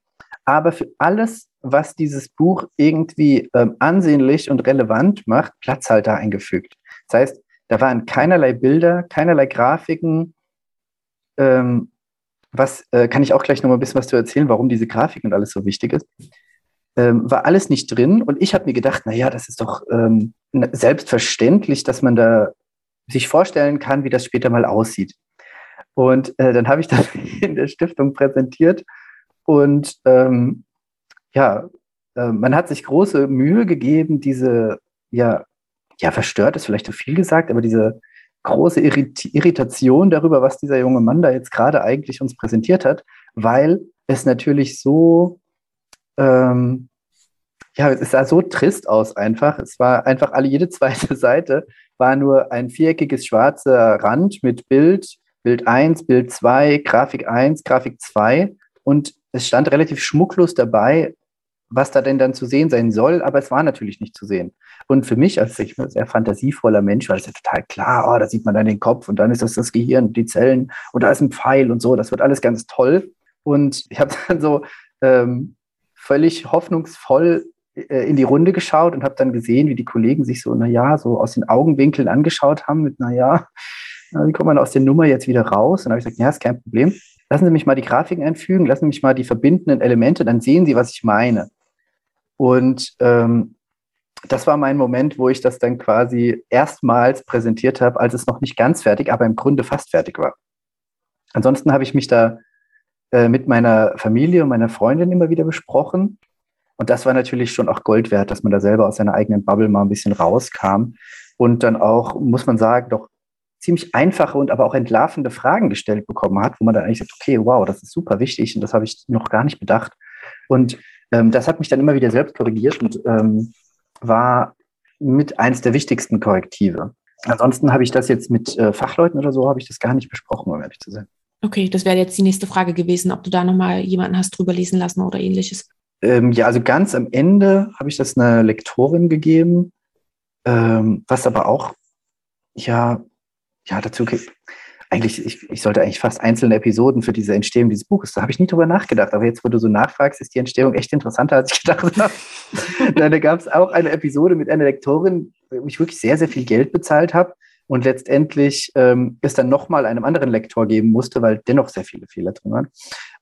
aber für alles, was dieses Buch irgendwie ähm, ansehnlich und relevant macht, Platzhalter eingefügt. Das heißt, da waren keinerlei Bilder, keinerlei Grafiken. Ähm, was äh, kann ich auch gleich noch mal ein bisschen was zu erzählen, warum diese Grafik und alles so wichtig ist. Ähm, war alles nicht drin und ich habe mir gedacht, naja, das ist doch ähm, selbstverständlich, dass man da sich vorstellen kann, wie das später mal aussieht. Und äh, dann habe ich das in der Stiftung präsentiert und ähm, ja, äh, man hat sich große Mühe gegeben, diese ja ja, verstört ist vielleicht zu viel gesagt, aber diese große Irrit Irritation darüber, was dieser junge Mann da jetzt gerade eigentlich uns präsentiert hat, weil es natürlich so, ähm, ja, es sah so trist aus einfach. Es war einfach alle, jede zweite Seite war nur ein viereckiges schwarzer Rand mit Bild, Bild 1, Bild 2, Grafik 1, Grafik 2 und es stand relativ schmucklos dabei, was da denn dann zu sehen sein soll, aber es war natürlich nicht zu sehen. Und für mich als ich sehr fantasievoller Mensch war das ja total klar, oh, da sieht man dann den Kopf und dann ist das das Gehirn, die Zellen und da ist ein Pfeil und so, das wird alles ganz toll. Und ich habe dann so ähm, völlig hoffnungsvoll äh, in die Runde geschaut und habe dann gesehen, wie die Kollegen sich so, naja, so aus den Augenwinkeln angeschaut haben mit, naja, wie kommt man aus der Nummer jetzt wieder raus? Und habe ich gesagt, ja, ist kein Problem. Lassen Sie mich mal die Grafiken einfügen, lassen Sie mich mal die verbindenden Elemente, dann sehen Sie, was ich meine. Und ähm, das war mein Moment, wo ich das dann quasi erstmals präsentiert habe, als es noch nicht ganz fertig, aber im Grunde fast fertig war. Ansonsten habe ich mich da äh, mit meiner Familie und meiner Freundin immer wieder besprochen. Und das war natürlich schon auch Gold wert, dass man da selber aus seiner eigenen Bubble mal ein bisschen rauskam und dann auch, muss man sagen, doch ziemlich einfache und aber auch entlarvende Fragen gestellt bekommen hat, wo man dann eigentlich sagt, okay, wow, das ist super wichtig und das habe ich noch gar nicht bedacht. Und ähm, das hat mich dann immer wieder selbst korrigiert und ähm, war mit eins der wichtigsten Korrektive. Ansonsten habe ich das jetzt mit äh, Fachleuten oder so, habe ich das gar nicht besprochen, um ehrlich zu sein. Okay, das wäre jetzt die nächste Frage gewesen, ob du da nochmal jemanden hast drüber lesen lassen oder ähnliches. Ähm, ja, also ganz am Ende habe ich das einer Lektorin gegeben, ähm, was aber auch, ja, ja, dazu eigentlich, ich, ich sollte eigentlich fast einzelne Episoden für diese Entstehung dieses Buches, da habe ich nie drüber nachgedacht. Aber jetzt, wo du so nachfragst, ist die Entstehung echt interessanter, als ich gedacht habe. da gab es auch eine Episode mit einer Lektorin, wo ich wirklich sehr, sehr viel Geld bezahlt habe und letztendlich ähm, es dann nochmal einem anderen Lektor geben musste, weil dennoch sehr viele Fehler drin waren.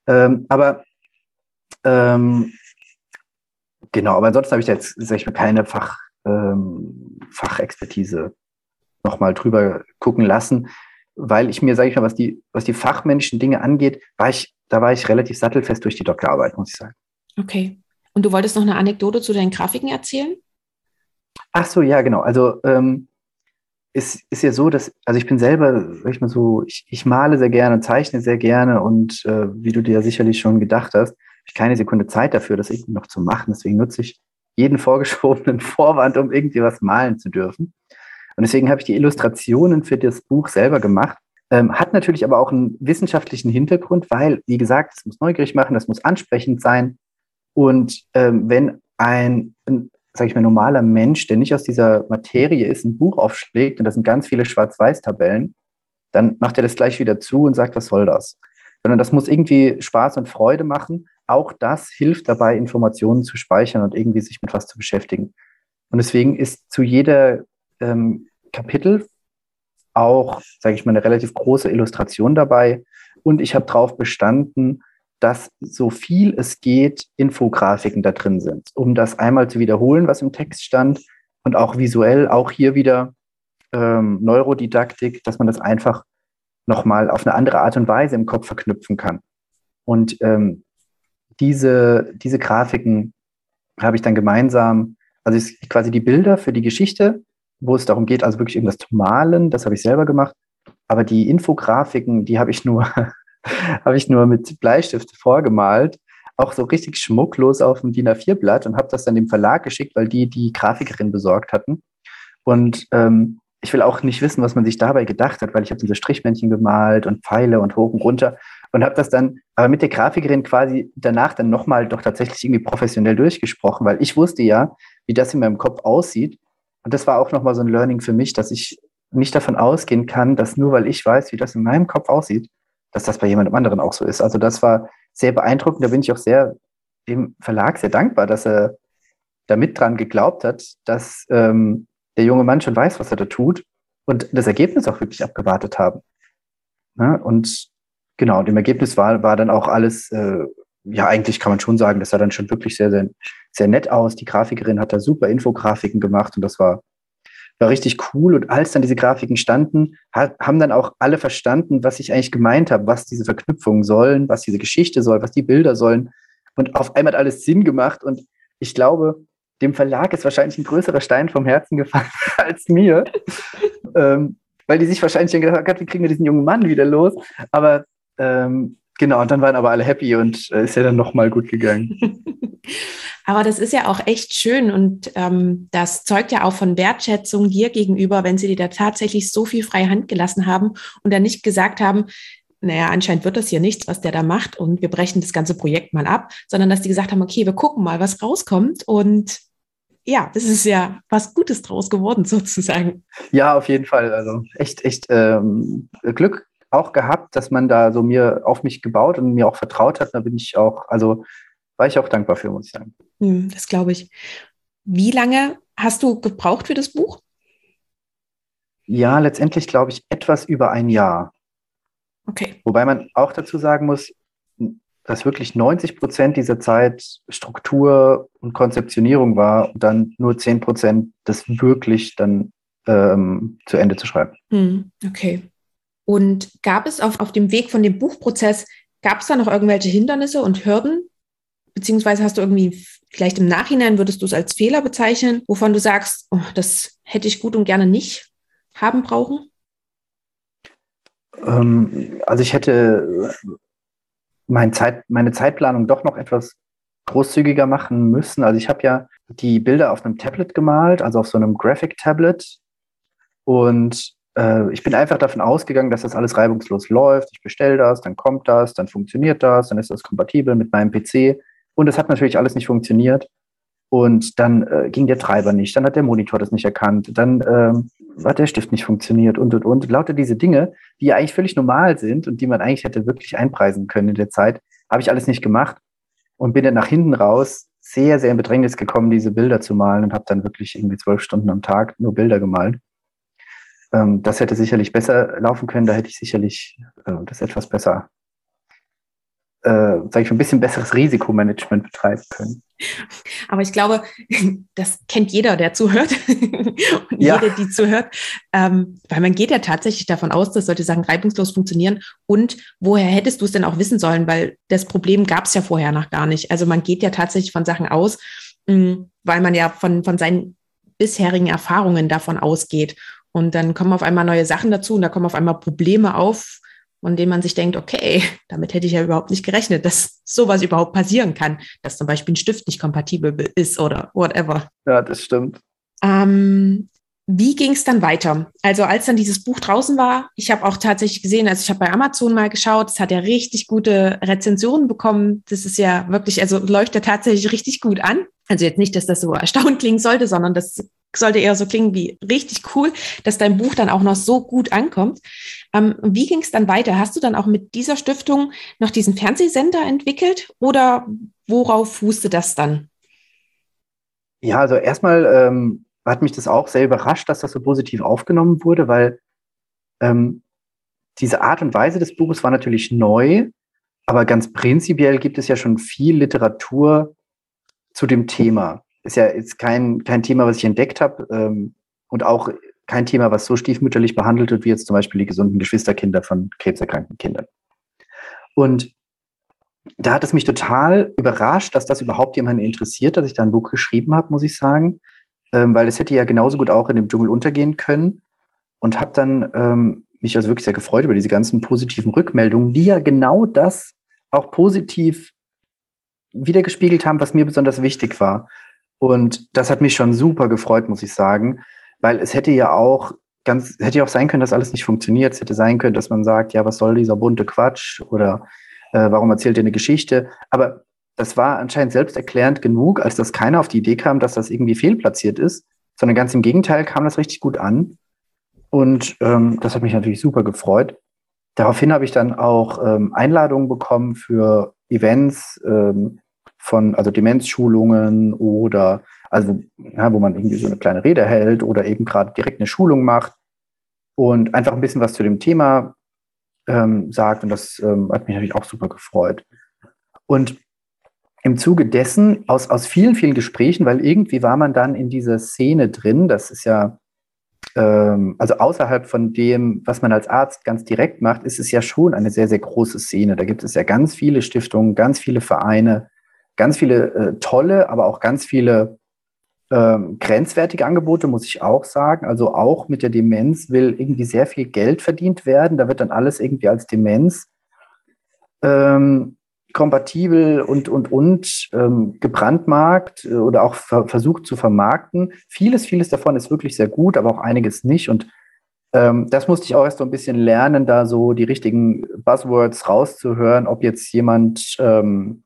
Ähm, aber ähm, genau, aber ansonsten habe ich da jetzt, sag ich mal, keine Fach, ähm, Fachexpertise nochmal drüber gucken lassen weil ich mir, sage ich mal, was die, was die fachmännischen Dinge angeht, war ich, da war ich relativ sattelfest durch die Doktorarbeit, muss ich sagen. Okay. Und du wolltest noch eine Anekdote zu deinen Grafiken erzählen? Ach so, ja, genau. Also ähm, ist, ist ja so, dass, also ich bin selber, sag ich mal so, ich, ich male sehr gerne, zeichne sehr gerne und äh, wie du dir ja sicherlich schon gedacht hast, habe ich keine Sekunde Zeit dafür, das irgendwie noch zu machen. Deswegen nutze ich jeden vorgeschobenen Vorwand, um irgendwie was malen zu dürfen. Und deswegen habe ich die Illustrationen für das Buch selber gemacht. Ähm, hat natürlich aber auch einen wissenschaftlichen Hintergrund, weil, wie gesagt, es muss neugierig machen, das muss ansprechend sein. Und ähm, wenn ein, ein sage ich mal, normaler Mensch, der nicht aus dieser Materie ist, ein Buch aufschlägt und das sind ganz viele Schwarz-Weiß-Tabellen, dann macht er das gleich wieder zu und sagt, was soll das? sondern das muss irgendwie Spaß und Freude machen. Auch das hilft dabei, Informationen zu speichern und irgendwie sich mit was zu beschäftigen. Und deswegen ist zu jeder ähm, Kapitel auch, sage ich mal, eine relativ große Illustration dabei. Und ich habe darauf bestanden, dass so viel es geht, Infografiken da drin sind, um das einmal zu wiederholen, was im Text stand und auch visuell, auch hier wieder ähm, Neurodidaktik, dass man das einfach nochmal auf eine andere Art und Weise im Kopf verknüpfen kann. Und ähm, diese, diese Grafiken habe ich dann gemeinsam, also quasi die Bilder für die Geschichte, wo es darum geht, also wirklich irgendwas zu malen, das habe ich selber gemacht. Aber die Infografiken, die habe ich nur, habe ich nur mit Bleistift vorgemalt, auch so richtig schmucklos auf dem DIN A4-Blatt und habe das dann dem Verlag geschickt, weil die die Grafikerin besorgt hatten. Und ähm, ich will auch nicht wissen, was man sich dabei gedacht hat, weil ich habe diese Strichmännchen gemalt und Pfeile und hoch und runter und habe das dann aber mit der Grafikerin quasi danach dann nochmal doch tatsächlich irgendwie professionell durchgesprochen, weil ich wusste ja, wie das in meinem Kopf aussieht. Und das war auch nochmal so ein Learning für mich, dass ich nicht davon ausgehen kann, dass nur weil ich weiß, wie das in meinem Kopf aussieht, dass das bei jemandem anderen auch so ist. Also das war sehr beeindruckend. Da bin ich auch sehr dem Verlag sehr dankbar, dass er da mit dran geglaubt hat, dass ähm, der junge Mann schon weiß, was er da tut und das Ergebnis auch wirklich abgewartet haben. Ja, und genau, dem Ergebnis war, war dann auch alles, äh, ja, eigentlich kann man schon sagen, das sah dann schon wirklich sehr, sehr, sehr nett aus. Die Grafikerin hat da super Infografiken gemacht und das war, war richtig cool. Und als dann diese Grafiken standen, hat, haben dann auch alle verstanden, was ich eigentlich gemeint habe, was diese Verknüpfungen sollen, was diese Geschichte soll, was die Bilder sollen. Und auf einmal hat alles Sinn gemacht. Und ich glaube, dem Verlag ist wahrscheinlich ein größerer Stein vom Herzen gefallen als mir. ähm, weil die sich wahrscheinlich dann gedacht haben, wie kriegen wir diesen jungen Mann wieder los? Aber ähm, genau, und dann waren aber alle happy und äh, ist ja dann nochmal gut gegangen. aber das ist ja auch echt schön und ähm, das zeugt ja auch von Wertschätzung dir gegenüber, wenn sie dir da tatsächlich so viel freie Hand gelassen haben und dann nicht gesagt haben, naja, anscheinend wird das hier nichts, was der da macht und wir brechen das ganze Projekt mal ab, sondern dass die gesagt haben, okay, wir gucken mal, was rauskommt und ja, das ist ja was Gutes draus geworden sozusagen. Ja, auf jeden Fall. Also echt, echt ähm, Glück auch gehabt, dass man da so mir auf mich gebaut und mir auch vertraut hat. Da bin ich auch, also war ich auch dankbar für, muss ich sagen. Hm, das glaube ich. Wie lange hast du gebraucht für das Buch? Ja, letztendlich glaube ich etwas über ein Jahr. Okay. Wobei man auch dazu sagen muss, dass wirklich 90 Prozent dieser Zeit Struktur und Konzeptionierung war und dann nur 10 Prozent das wirklich dann ähm, zu Ende zu schreiben. Hm, okay. Und gab es auf, auf dem Weg von dem Buchprozess, gab es da noch irgendwelche Hindernisse und Hürden? Beziehungsweise hast du irgendwie, vielleicht im Nachhinein würdest du es als Fehler bezeichnen, wovon du sagst, oh, das hätte ich gut und gerne nicht haben brauchen? Ähm, also ich hätte mein Zeit, meine Zeitplanung doch noch etwas großzügiger machen müssen. Also ich habe ja die Bilder auf einem Tablet gemalt, also auf so einem Graphic-Tablet. Und äh, ich bin einfach davon ausgegangen, dass das alles reibungslos läuft. Ich bestelle das, dann kommt das, dann funktioniert das, dann ist das kompatibel mit meinem PC. Und das hat natürlich alles nicht funktioniert. Und dann äh, ging der Treiber nicht, dann hat der Monitor das nicht erkannt, dann ähm, hat der Stift nicht funktioniert und und und. Lauter diese Dinge, die ja eigentlich völlig normal sind und die man eigentlich hätte wirklich einpreisen können in der Zeit, habe ich alles nicht gemacht und bin dann nach hinten raus sehr, sehr in Bedrängnis gekommen, diese Bilder zu malen und habe dann wirklich irgendwie zwölf Stunden am Tag nur Bilder gemalt. Ähm, das hätte sicherlich besser laufen können, da hätte ich sicherlich äh, das etwas besser äh, sage ich, ein bisschen besseres Risikomanagement betreiben können. Aber ich glaube, das kennt jeder, der zuhört und ja. jede, die zuhört, ähm, weil man geht ja tatsächlich davon aus, dass solche Sachen reibungslos funktionieren. Und woher hättest du es denn auch wissen sollen? Weil das Problem gab es ja vorher noch gar nicht. Also man geht ja tatsächlich von Sachen aus, mh, mm, weil man ja von, von seinen bisherigen Erfahrungen davon ausgeht. Und dann kommen auf einmal neue Sachen dazu und da kommen auf einmal Probleme auf, von denen man sich denkt, okay, damit hätte ich ja überhaupt nicht gerechnet, dass sowas überhaupt passieren kann, dass zum Beispiel ein Stift nicht kompatibel ist oder whatever. Ja, das stimmt. Ähm, wie ging es dann weiter? Also als dann dieses Buch draußen war, ich habe auch tatsächlich gesehen, also ich habe bei Amazon mal geschaut, es hat ja richtig gute Rezensionen bekommen. Das ist ja wirklich, also läuft ja tatsächlich richtig gut an. Also jetzt nicht, dass das so erstaunt klingen sollte, sondern das sollte eher so klingen wie richtig cool, dass dein Buch dann auch noch so gut ankommt. Ähm, wie ging es dann weiter? Hast du dann auch mit dieser Stiftung noch diesen Fernsehsender entwickelt oder worauf fußte das dann? Ja, also erstmal ähm, hat mich das auch sehr überrascht, dass das so positiv aufgenommen wurde, weil ähm, diese Art und Weise des Buches war natürlich neu, aber ganz prinzipiell gibt es ja schon viel Literatur zu dem Thema. Ist ja jetzt kein, kein Thema, was ich entdeckt habe ähm, und auch kein Thema, was so stiefmütterlich behandelt wird, wie jetzt zum Beispiel die gesunden Geschwisterkinder von krebserkrankten Kindern. Und da hat es mich total überrascht, dass das überhaupt jemanden interessiert, dass ich da ein Buch geschrieben habe, muss ich sagen, ähm, weil es hätte ja genauso gut auch in dem Dschungel untergehen können und habe dann ähm, mich also wirklich sehr gefreut über diese ganzen positiven Rückmeldungen, die ja genau das auch positiv wiedergespiegelt haben, was mir besonders wichtig war. Und das hat mich schon super gefreut, muss ich sagen, weil es hätte ja auch ganz, hätte ja auch sein können, dass alles nicht funktioniert. Es hätte sein können, dass man sagt, ja, was soll dieser bunte Quatsch oder äh, warum erzählt ihr eine Geschichte? Aber das war anscheinend selbsterklärend genug, als dass keiner auf die Idee kam, dass das irgendwie fehlplatziert ist, sondern ganz im Gegenteil kam das richtig gut an. Und ähm, das hat mich natürlich super gefreut. Daraufhin habe ich dann auch ähm, Einladungen bekommen für Events ähm, von, also Demenzschulungen oder also ja, wo man irgendwie so eine kleine Rede hält oder eben gerade direkt eine Schulung macht und einfach ein bisschen was zu dem Thema ähm, sagt. Und das ähm, hat mich natürlich auch super gefreut. Und im Zuge dessen, aus, aus vielen, vielen Gesprächen, weil irgendwie war man dann in dieser Szene drin, das ist ja ähm, also außerhalb von dem, was man als Arzt ganz direkt macht, ist es ja schon eine sehr, sehr große Szene. Da gibt es ja ganz viele Stiftungen, ganz viele Vereine, ganz viele äh, tolle, aber auch ganz viele ähm, grenzwertige Angebote, muss ich auch sagen. Also auch mit der Demenz will irgendwie sehr viel Geld verdient werden. Da wird dann alles irgendwie als Demenz ähm, kompatibel und, und, und ähm, gebrandmarkt äh, oder auch ver versucht zu vermarkten. Vieles, vieles davon ist wirklich sehr gut, aber auch einiges nicht. Und ähm, das musste ich auch erst so ein bisschen lernen, da so die richtigen Buzzwords rauszuhören, ob jetzt jemand, ähm,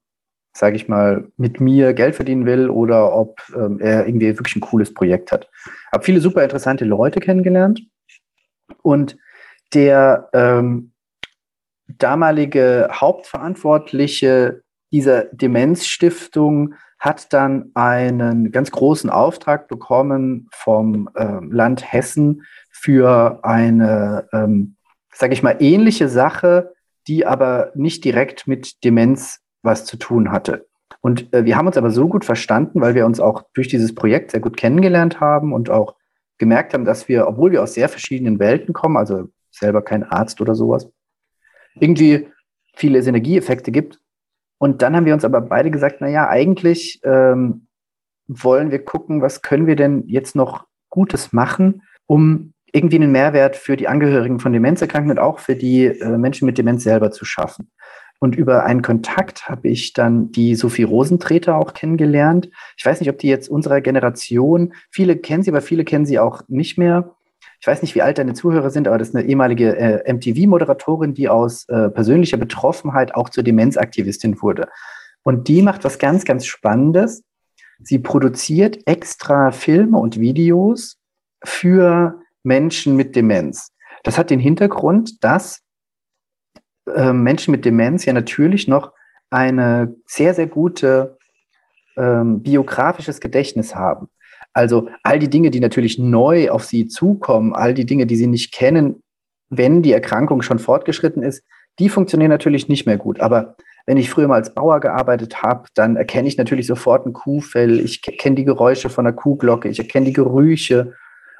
sage ich mal, mit mir Geld verdienen will oder ob ähm, er irgendwie wirklich ein cooles Projekt hat. Habe viele super interessante Leute kennengelernt und der ähm, damalige Hauptverantwortliche dieser Demenzstiftung hat dann einen ganz großen Auftrag bekommen vom äh, Land Hessen für eine, ähm, sage ich mal, ähnliche Sache, die aber nicht direkt mit Demenz was zu tun hatte. Und äh, wir haben uns aber so gut verstanden, weil wir uns auch durch dieses Projekt sehr gut kennengelernt haben und auch gemerkt haben, dass wir, obwohl wir aus sehr verschiedenen Welten kommen, also selber kein Arzt oder sowas, irgendwie viele Synergieeffekte gibt. Und dann haben wir uns aber beide gesagt, na ja, eigentlich ähm, wollen wir gucken, was können wir denn jetzt noch Gutes machen, um irgendwie einen Mehrwert für die Angehörigen von Demenzerkrankten und auch für die äh, Menschen mit Demenz selber zu schaffen. Und über einen Kontakt habe ich dann die Sophie Rosentreter auch kennengelernt. Ich weiß nicht, ob die jetzt unserer Generation, viele kennen sie, aber viele kennen sie auch nicht mehr ich weiß nicht, wie alt deine Zuhörer sind, aber das ist eine ehemalige äh, MTV-Moderatorin, die aus äh, persönlicher Betroffenheit auch zur Demenzaktivistin wurde. Und die macht was ganz, ganz Spannendes. Sie produziert extra Filme und Videos für Menschen mit Demenz. Das hat den Hintergrund, dass äh, Menschen mit Demenz ja natürlich noch eine sehr, sehr gute ähm, biografisches Gedächtnis haben. Also all die Dinge, die natürlich neu auf sie zukommen, all die Dinge, die sie nicht kennen, wenn die Erkrankung schon fortgeschritten ist, die funktionieren natürlich nicht mehr gut. Aber wenn ich früher mal als Bauer gearbeitet habe, dann erkenne ich natürlich sofort ein Kuhfell, ich kenne die Geräusche von der Kuhglocke, ich erkenne die Gerüche.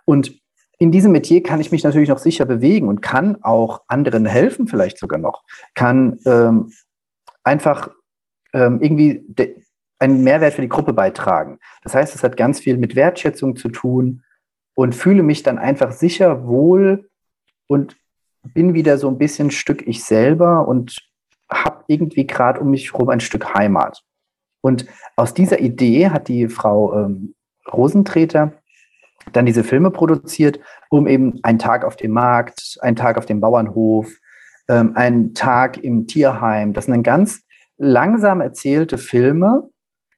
Und in diesem Metier kann ich mich natürlich noch sicher bewegen und kann auch anderen helfen, vielleicht sogar noch. Kann ähm, einfach ähm, irgendwie einen Mehrwert für die Gruppe beitragen. Das heißt, es hat ganz viel mit Wertschätzung zu tun und fühle mich dann einfach sicher, wohl und bin wieder so ein bisschen Stück ich selber und habe irgendwie gerade um mich herum ein Stück Heimat. Und aus dieser Idee hat die Frau ähm, Rosentreter dann diese Filme produziert, um eben einen Tag auf dem Markt, einen Tag auf dem Bauernhof, ähm, einen Tag im Tierheim. Das sind dann ganz langsam erzählte Filme,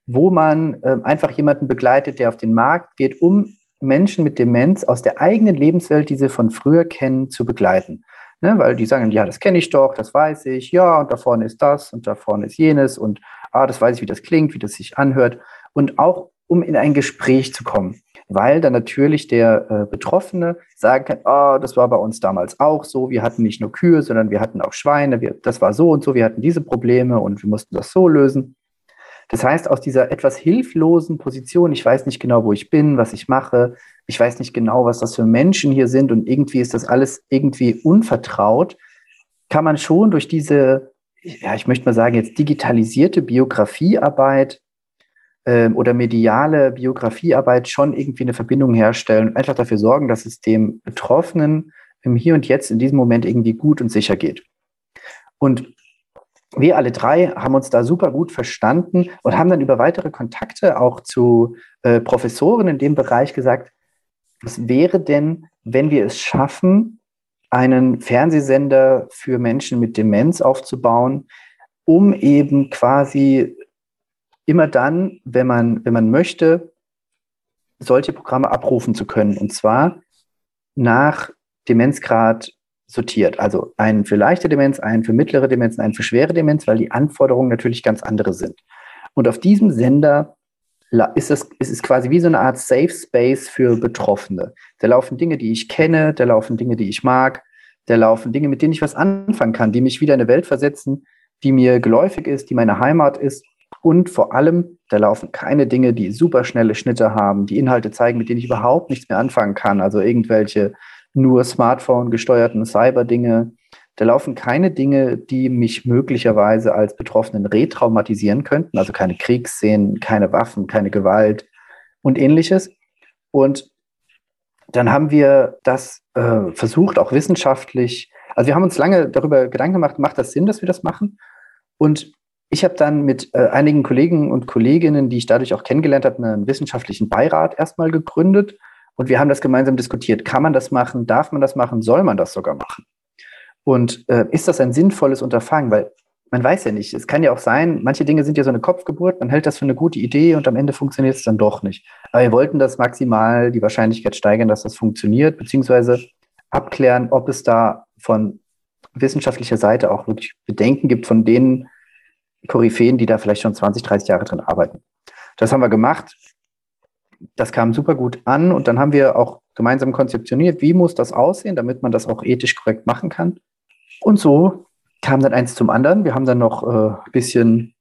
wo man äh, einfach jemanden begleitet, der auf den Markt geht, um Menschen mit Demenz aus der eigenen Lebenswelt, die sie von früher kennen, zu begleiten. Ne, weil die sagen, ja, das kenne ich doch, das weiß ich, ja, und da vorne ist das und da vorne ist jenes und ah, das weiß ich, wie das klingt, wie das sich anhört. Und auch, um in ein Gespräch zu kommen weil dann natürlich der äh, Betroffene sagen kann, oh, das war bei uns damals auch so, wir hatten nicht nur Kühe, sondern wir hatten auch Schweine, wir, das war so und so, wir hatten diese Probleme und wir mussten das so lösen. Das heißt, aus dieser etwas hilflosen Position, ich weiß nicht genau, wo ich bin, was ich mache, ich weiß nicht genau, was das für Menschen hier sind und irgendwie ist das alles irgendwie unvertraut, kann man schon durch diese, ja, ich möchte mal sagen, jetzt digitalisierte Biografiearbeit oder mediale Biografiearbeit schon irgendwie eine Verbindung herstellen und einfach dafür sorgen, dass es dem Betroffenen im Hier und Jetzt in diesem Moment irgendwie gut und sicher geht. Und wir alle drei haben uns da super gut verstanden und haben dann über weitere Kontakte auch zu äh, Professoren in dem Bereich gesagt, was wäre denn, wenn wir es schaffen, einen Fernsehsender für Menschen mit Demenz aufzubauen, um eben quasi immer dann, wenn man, wenn man möchte, solche Programme abrufen zu können. Und zwar nach Demenzgrad sortiert. Also einen für leichte Demenz, einen für mittlere Demenz, einen für schwere Demenz, weil die Anforderungen natürlich ganz andere sind. Und auf diesem Sender ist es, ist es quasi wie so eine Art Safe Space für Betroffene. Da laufen Dinge, die ich kenne, da laufen Dinge, die ich mag, da laufen Dinge, mit denen ich was anfangen kann, die mich wieder in eine Welt versetzen, die mir geläufig ist, die meine Heimat ist und vor allem, da laufen keine Dinge, die superschnelle Schnitte haben, die Inhalte zeigen, mit denen ich überhaupt nichts mehr anfangen kann. Also irgendwelche nur Smartphone gesteuerten Cyber-Dinge. Da laufen keine Dinge, die mich möglicherweise als Betroffenen retraumatisieren könnten. Also keine Kriegsszenen, keine Waffen, keine Gewalt und ähnliches. Und dann haben wir das äh, versucht, auch wissenschaftlich. Also wir haben uns lange darüber Gedanken gemacht, macht das Sinn, dass wir das machen? Und ich habe dann mit äh, einigen Kollegen und Kolleginnen, die ich dadurch auch kennengelernt habe, einen wissenschaftlichen Beirat erstmal gegründet und wir haben das gemeinsam diskutiert. Kann man das machen? Darf man das machen? Soll man das sogar machen? Und äh, ist das ein sinnvolles Unterfangen? Weil man weiß ja nicht. Es kann ja auch sein, manche Dinge sind ja so eine Kopfgeburt, man hält das für eine gute Idee und am Ende funktioniert es dann doch nicht. Aber wir wollten das maximal die Wahrscheinlichkeit steigern, dass das funktioniert, beziehungsweise abklären, ob es da von wissenschaftlicher Seite auch wirklich Bedenken gibt von denen, Koryphäen, die da vielleicht schon 20, 30 Jahre drin arbeiten. Das haben wir gemacht. Das kam super gut an und dann haben wir auch gemeinsam konzeptioniert, wie muss das aussehen, damit man das auch ethisch korrekt machen kann. Und so kam dann eins zum anderen. Wir haben dann noch äh, ein bisschen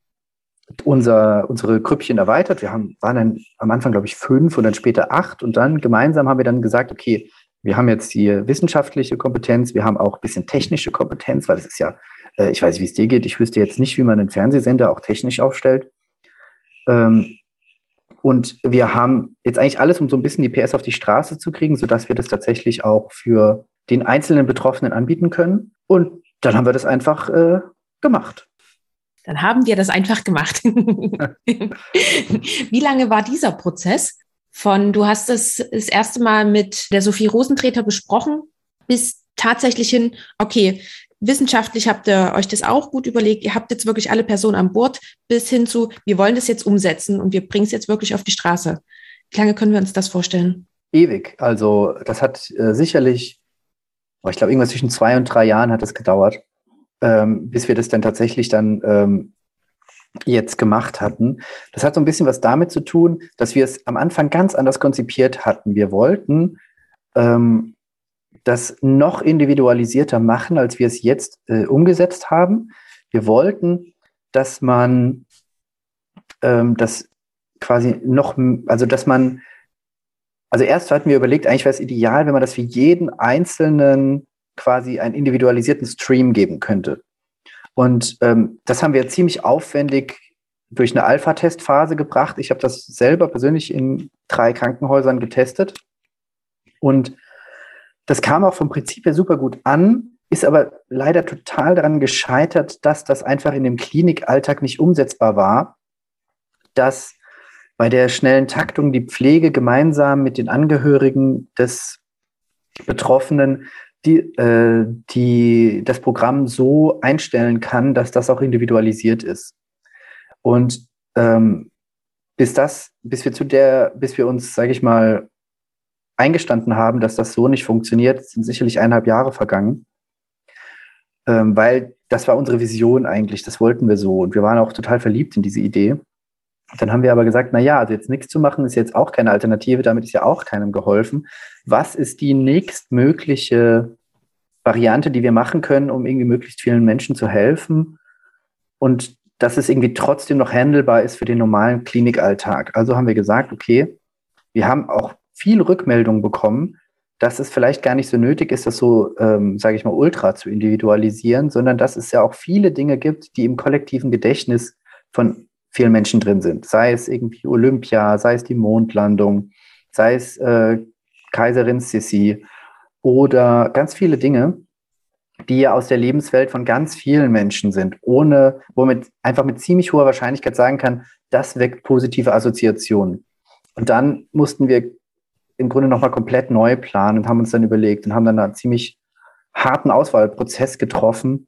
unser, unsere Krüppchen erweitert. Wir haben, waren dann am Anfang, glaube ich, fünf und dann später acht. Und dann gemeinsam haben wir dann gesagt, okay, wir haben jetzt die wissenschaftliche Kompetenz, wir haben auch ein bisschen technische Kompetenz, weil es ist ja äh, ich weiß, wie es dir geht. Ich wüsste jetzt nicht, wie man einen Fernsehsender auch technisch aufstellt. Ähm, und wir haben jetzt eigentlich alles, um so ein bisschen die PS auf die Straße zu kriegen, sodass wir das tatsächlich auch für den einzelnen Betroffenen anbieten können. Und dann haben wir das einfach äh, gemacht. Dann haben wir das einfach gemacht. Wie lange war dieser Prozess? Von du hast es das, das erste Mal mit der Sophie Rosentreter besprochen, bis tatsächlich hin, okay, wissenschaftlich habt ihr euch das auch gut überlegt. Ihr habt jetzt wirklich alle Personen an Bord bis hin zu, wir wollen das jetzt umsetzen und wir bringen es jetzt wirklich auf die Straße. Wie lange können wir uns das vorstellen? Ewig. Also das hat äh, sicherlich, oh, ich glaube, irgendwas zwischen zwei und drei Jahren hat es gedauert, ähm, bis wir das dann tatsächlich dann ähm, jetzt gemacht hatten. Das hat so ein bisschen was damit zu tun, dass wir es am Anfang ganz anders konzipiert hatten. Wir wollten ähm, das noch individualisierter machen, als wir es jetzt äh, umgesetzt haben. Wir wollten, dass man ähm, das quasi noch, also dass man, also erst hatten wir überlegt, eigentlich wäre es ideal, wenn man das für jeden Einzelnen quasi einen individualisierten Stream geben könnte. Und ähm, das haben wir ziemlich aufwendig durch eine Alpha-Testphase gebracht. Ich habe das selber persönlich in drei Krankenhäusern getestet. Und das kam auch vom Prinzip her super gut an, ist aber leider total daran gescheitert, dass das einfach in dem Klinikalltag nicht umsetzbar war, dass bei der schnellen Taktung die Pflege gemeinsam mit den Angehörigen des Betroffenen die, äh, die das Programm so einstellen kann, dass das auch individualisiert ist. Und ähm, bis das, bis wir zu der, bis wir uns, sage ich mal, eingestanden haben, dass das so nicht funktioniert, sind sicherlich eineinhalb Jahre vergangen, ähm, weil das war unsere Vision eigentlich, das wollten wir so und wir waren auch total verliebt in diese Idee. Dann haben wir aber gesagt, na ja, also jetzt nichts zu machen ist jetzt auch keine Alternative, damit ist ja auch keinem geholfen. Was ist die nächstmögliche Variante, die wir machen können, um irgendwie möglichst vielen Menschen zu helfen und dass es irgendwie trotzdem noch handelbar ist für den normalen Klinikalltag. Also haben wir gesagt, okay, wir haben auch viel Rückmeldungen bekommen, dass es vielleicht gar nicht so nötig ist, das so, ähm, sage ich mal, ultra zu individualisieren, sondern dass es ja auch viele Dinge gibt, die im kollektiven Gedächtnis von vielen Menschen drin sind. Sei es irgendwie Olympia, sei es die Mondlandung, sei es äh, Kaiserin Sissi oder ganz viele Dinge, die ja aus der Lebenswelt von ganz vielen Menschen sind, ohne, womit einfach mit ziemlich hoher Wahrscheinlichkeit sagen kann, das weckt positive Assoziationen. Und dann mussten wir im Grunde nochmal komplett neu planen und haben uns dann überlegt und haben dann einen ziemlich harten Auswahlprozess getroffen.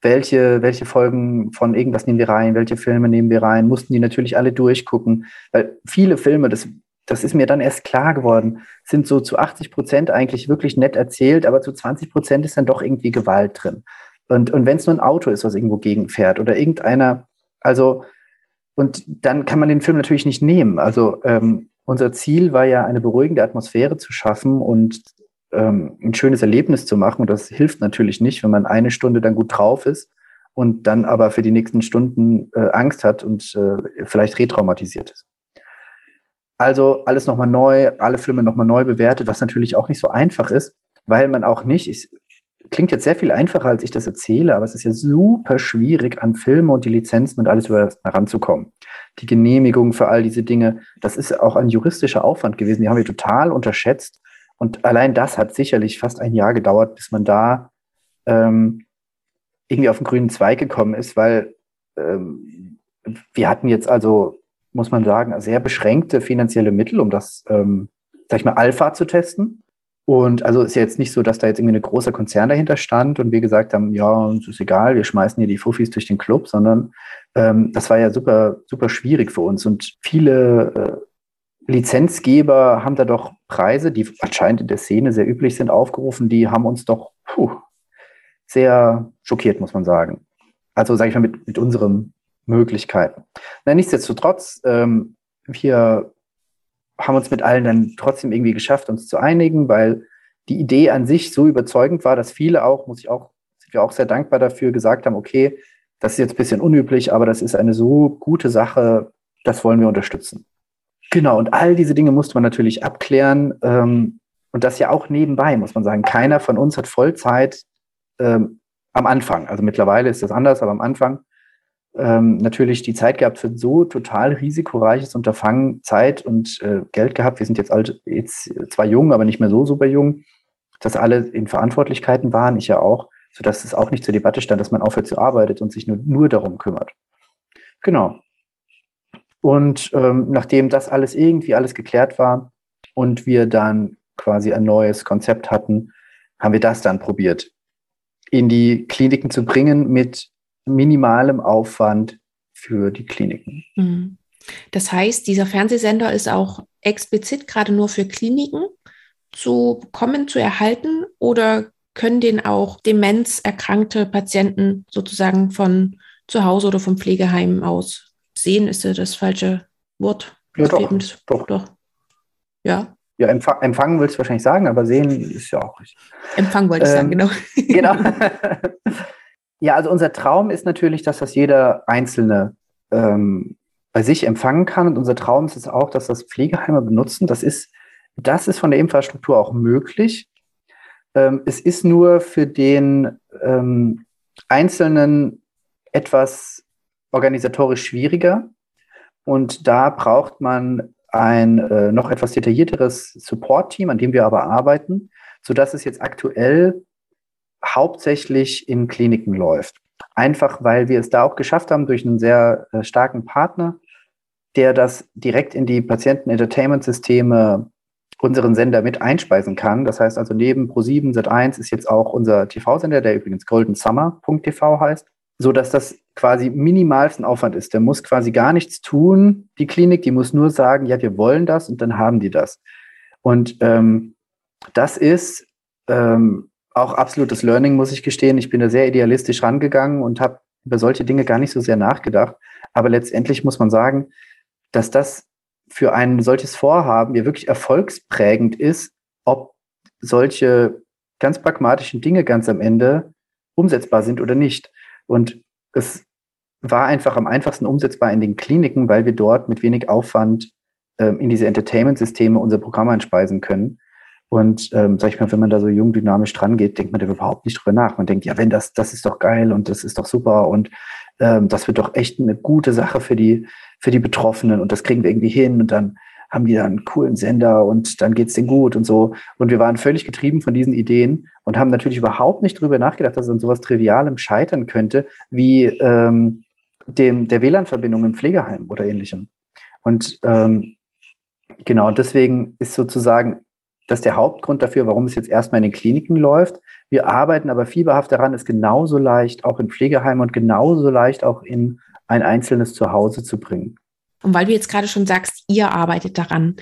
Welche, welche Folgen von irgendwas nehmen wir rein, welche Filme nehmen wir rein, mussten die natürlich alle durchgucken, weil viele Filme, das, das ist mir dann erst klar geworden, sind so zu 80 Prozent eigentlich wirklich nett erzählt, aber zu 20 Prozent ist dann doch irgendwie Gewalt drin. Und, und wenn es nur ein Auto ist, was irgendwo gegenfährt oder irgendeiner, also, und dann kann man den Film natürlich nicht nehmen. Also ähm, unser Ziel war ja, eine beruhigende Atmosphäre zu schaffen und ähm, ein schönes Erlebnis zu machen. Und das hilft natürlich nicht, wenn man eine Stunde dann gut drauf ist und dann aber für die nächsten Stunden äh, Angst hat und äh, vielleicht retraumatisiert ist. Also alles nochmal neu, alle Filme nochmal neu bewertet, was natürlich auch nicht so einfach ist, weil man auch nicht, ich, klingt jetzt sehr viel einfacher, als ich das erzähle, aber es ist ja super schwierig, an Filme und die Lizenzen und alles über heranzukommen. Die Genehmigung für all diese Dinge, das ist auch ein juristischer Aufwand gewesen, die haben wir total unterschätzt. Und allein das hat sicherlich fast ein Jahr gedauert, bis man da ähm, irgendwie auf den grünen Zweig gekommen ist, weil ähm, wir hatten jetzt also, muss man sagen, sehr beschränkte finanzielle Mittel, um das, ähm, sag ich mal, Alpha zu testen. Und also ist ja jetzt nicht so, dass da jetzt irgendwie ein großer Konzern dahinter stand und wir gesagt haben, ja, uns ist egal, wir schmeißen hier die Fuffis durch den Club, sondern ähm, das war ja super, super schwierig für uns. Und viele äh, Lizenzgeber haben da doch Preise, die anscheinend in der Szene sehr üblich sind, aufgerufen, die haben uns doch puh, sehr schockiert, muss man sagen. Also sage ich mal, mit, mit unseren Möglichkeiten. Na, nichtsdestotrotz, ähm, wir haben uns mit allen dann trotzdem irgendwie geschafft, uns zu einigen, weil die Idee an sich so überzeugend war, dass viele auch, muss ich auch, sind wir auch sehr dankbar dafür, gesagt haben, okay, das ist jetzt ein bisschen unüblich, aber das ist eine so gute Sache, das wollen wir unterstützen. Genau, und all diese Dinge musste man natürlich abklären. Ähm, und das ja auch nebenbei, muss man sagen. Keiner von uns hat Vollzeit ähm, am Anfang. Also mittlerweile ist das anders, aber am Anfang ähm, natürlich die Zeit gehabt für so total risikoreiches Unterfangen, Zeit und äh, Geld gehabt. Wir sind jetzt alt, jetzt zwar jung, aber nicht mehr so super jung, dass alle in Verantwortlichkeiten waren, ich ja auch, sodass es auch nicht zur Debatte stand, dass man aufhört zu arbeiten und sich nur, nur darum kümmert. Genau. Und ähm, nachdem das alles irgendwie alles geklärt war und wir dann quasi ein neues Konzept hatten, haben wir das dann probiert, in die Kliniken zu bringen mit minimalem Aufwand für die Kliniken. Mhm. Das heißt, dieser Fernsehsender ist auch explizit gerade nur für Kliniken zu bekommen, zu erhalten oder können den auch demenzerkrankte Patienten sozusagen von zu Hause oder vom Pflegeheim aus sehen? Ist das falsche Wort? Ja, doch, doch. doch. Ja. Ja, empfang, empfangen willst du wahrscheinlich sagen, aber sehen ist ja auch richtig. Empfangen wollte ich ähm, sagen, genau. Genau. Ja, also unser Traum ist natürlich, dass das jeder Einzelne ähm, bei sich empfangen kann. Und unser Traum ist es auch, dass das Pflegeheime benutzen. Das ist, das ist von der Infrastruktur auch möglich. Ähm, es ist nur für den ähm, Einzelnen etwas organisatorisch schwieriger. Und da braucht man ein äh, noch etwas detaillierteres Support-Team, an dem wir aber arbeiten, sodass es jetzt aktuell hauptsächlich in Kliniken läuft. Einfach weil wir es da auch geschafft haben, durch einen sehr äh, starken Partner, der das direkt in die Patienten-Entertainment-Systeme unseren Sender mit einspeisen kann. Das heißt also neben Pro7 Sat1 ist jetzt auch unser TV-Sender, der übrigens goldensummer.tv heißt, so dass das quasi minimalsten Aufwand ist. Der muss quasi gar nichts tun, die Klinik, die muss nur sagen, ja, wir wollen das und dann haben die das. Und ähm, das ist ähm, auch absolutes Learning, muss ich gestehen. Ich bin da sehr idealistisch rangegangen und habe über solche Dinge gar nicht so sehr nachgedacht. Aber letztendlich muss man sagen, dass das für ein solches Vorhaben ja wirklich erfolgsprägend ist, ob solche ganz pragmatischen Dinge ganz am Ende umsetzbar sind oder nicht. Und es war einfach am einfachsten umsetzbar in den Kliniken, weil wir dort mit wenig Aufwand ähm, in diese Entertainment-Systeme unser Programm einspeisen können. Und ähm, sag ich mal, wenn man da so jung dynamisch dran geht, denkt man da überhaupt nicht drüber nach. Man denkt, ja, wenn das, das ist doch geil und das ist doch super und ähm, das wird doch echt eine gute Sache für die, für die Betroffenen und das kriegen wir irgendwie hin und dann haben die da einen coolen Sender und dann geht's denen gut und so. Und wir waren völlig getrieben von diesen Ideen und haben natürlich überhaupt nicht drüber nachgedacht, dass es an sowas Trivialem scheitern könnte, wie ähm, dem, der WLAN-Verbindung im Pflegeheim oder ähnlichem. Und ähm, genau, deswegen ist sozusagen das der Hauptgrund dafür, warum es jetzt erstmal in den Kliniken läuft. Wir arbeiten aber fieberhaft daran, es genauso leicht auch in Pflegeheimen und genauso leicht auch in ein einzelnes Zuhause zu bringen. Und weil du jetzt gerade schon sagst, ihr arbeitet daran,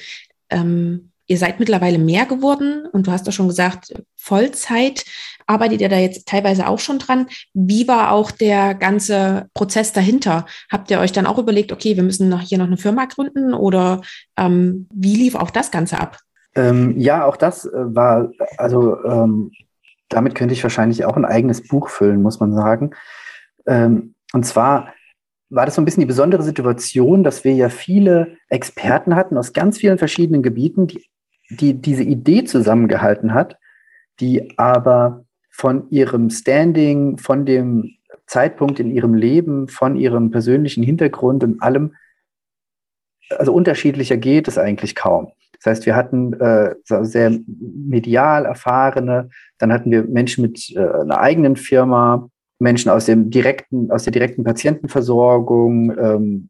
ähm, ihr seid mittlerweile mehr geworden und du hast doch schon gesagt, Vollzeit arbeitet ihr da jetzt teilweise auch schon dran. Wie war auch der ganze Prozess dahinter? Habt ihr euch dann auch überlegt, okay, wir müssen noch hier noch eine Firma gründen oder ähm, wie lief auch das Ganze ab? Ähm, ja, auch das äh, war, also ähm, damit könnte ich wahrscheinlich auch ein eigenes Buch füllen, muss man sagen. Ähm, und zwar war das so ein bisschen die besondere Situation, dass wir ja viele Experten hatten aus ganz vielen verschiedenen Gebieten, die, die diese Idee zusammengehalten hat, die aber von ihrem Standing, von dem Zeitpunkt in ihrem Leben, von ihrem persönlichen Hintergrund und allem, also unterschiedlicher geht es eigentlich kaum. Das heißt, wir hatten äh, sehr medial erfahrene, dann hatten wir Menschen mit äh, einer eigenen Firma, Menschen aus dem direkten, aus der direkten Patientenversorgung, ähm,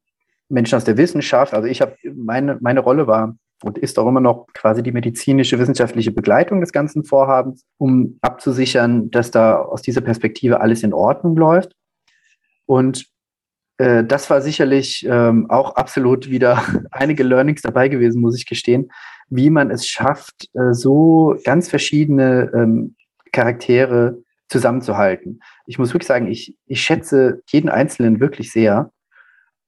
Menschen aus der Wissenschaft. Also ich habe meine meine Rolle war und ist auch immer noch quasi die medizinische wissenschaftliche Begleitung des ganzen Vorhabens, um abzusichern, dass da aus dieser Perspektive alles in Ordnung läuft. Und äh, das war sicherlich ähm, auch absolut wieder einige Learnings dabei gewesen, muss ich gestehen, wie man es schafft, äh, so ganz verschiedene ähm, Charaktere zusammenzuhalten. Ich muss wirklich sagen, ich, ich schätze jeden Einzelnen wirklich sehr.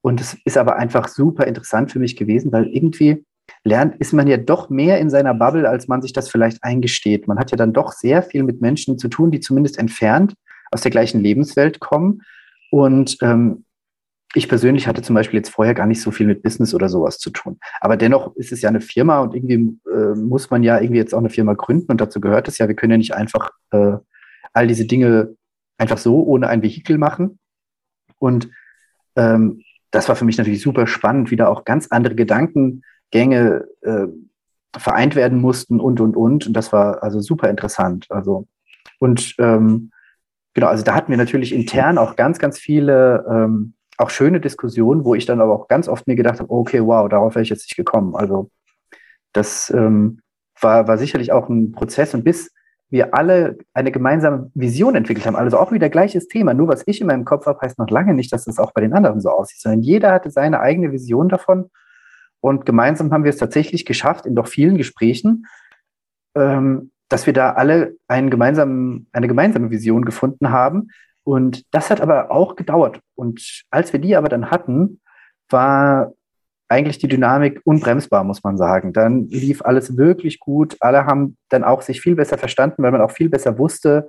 Und es ist aber einfach super interessant für mich gewesen, weil irgendwie lernt, ist man ja doch mehr in seiner Bubble, als man sich das vielleicht eingesteht. Man hat ja dann doch sehr viel mit Menschen zu tun, die zumindest entfernt aus der gleichen Lebenswelt kommen. Und ähm, ich persönlich hatte zum Beispiel jetzt vorher gar nicht so viel mit Business oder sowas zu tun. Aber dennoch ist es ja eine Firma und irgendwie äh, muss man ja irgendwie jetzt auch eine Firma gründen und dazu gehört es ja, wir können ja nicht einfach äh, all diese Dinge einfach so ohne ein Vehikel machen. Und ähm, das war für mich natürlich super spannend, wie da auch ganz andere Gedankengänge äh, vereint werden mussten und, und, und. Und das war also super interessant. Also, und ähm, genau, also da hatten wir natürlich intern auch ganz, ganz viele ähm, auch schöne Diskussionen, wo ich dann aber auch ganz oft mir gedacht habe, okay, wow, darauf wäre ich jetzt nicht gekommen. Also das ähm, war, war sicherlich auch ein Prozess und bis wir alle eine gemeinsame Vision entwickelt haben, also auch wieder gleiches Thema, nur was ich in meinem Kopf habe, heißt noch lange nicht, dass das auch bei den anderen so aussieht, sondern jeder hatte seine eigene Vision davon und gemeinsam haben wir es tatsächlich geschafft, in doch vielen Gesprächen, ähm, dass wir da alle einen gemeinsamen, eine gemeinsame Vision gefunden haben, und das hat aber auch gedauert. Und als wir die aber dann hatten, war eigentlich die Dynamik unbremsbar, muss man sagen. Dann lief alles wirklich gut. Alle haben dann auch sich viel besser verstanden, weil man auch viel besser wusste,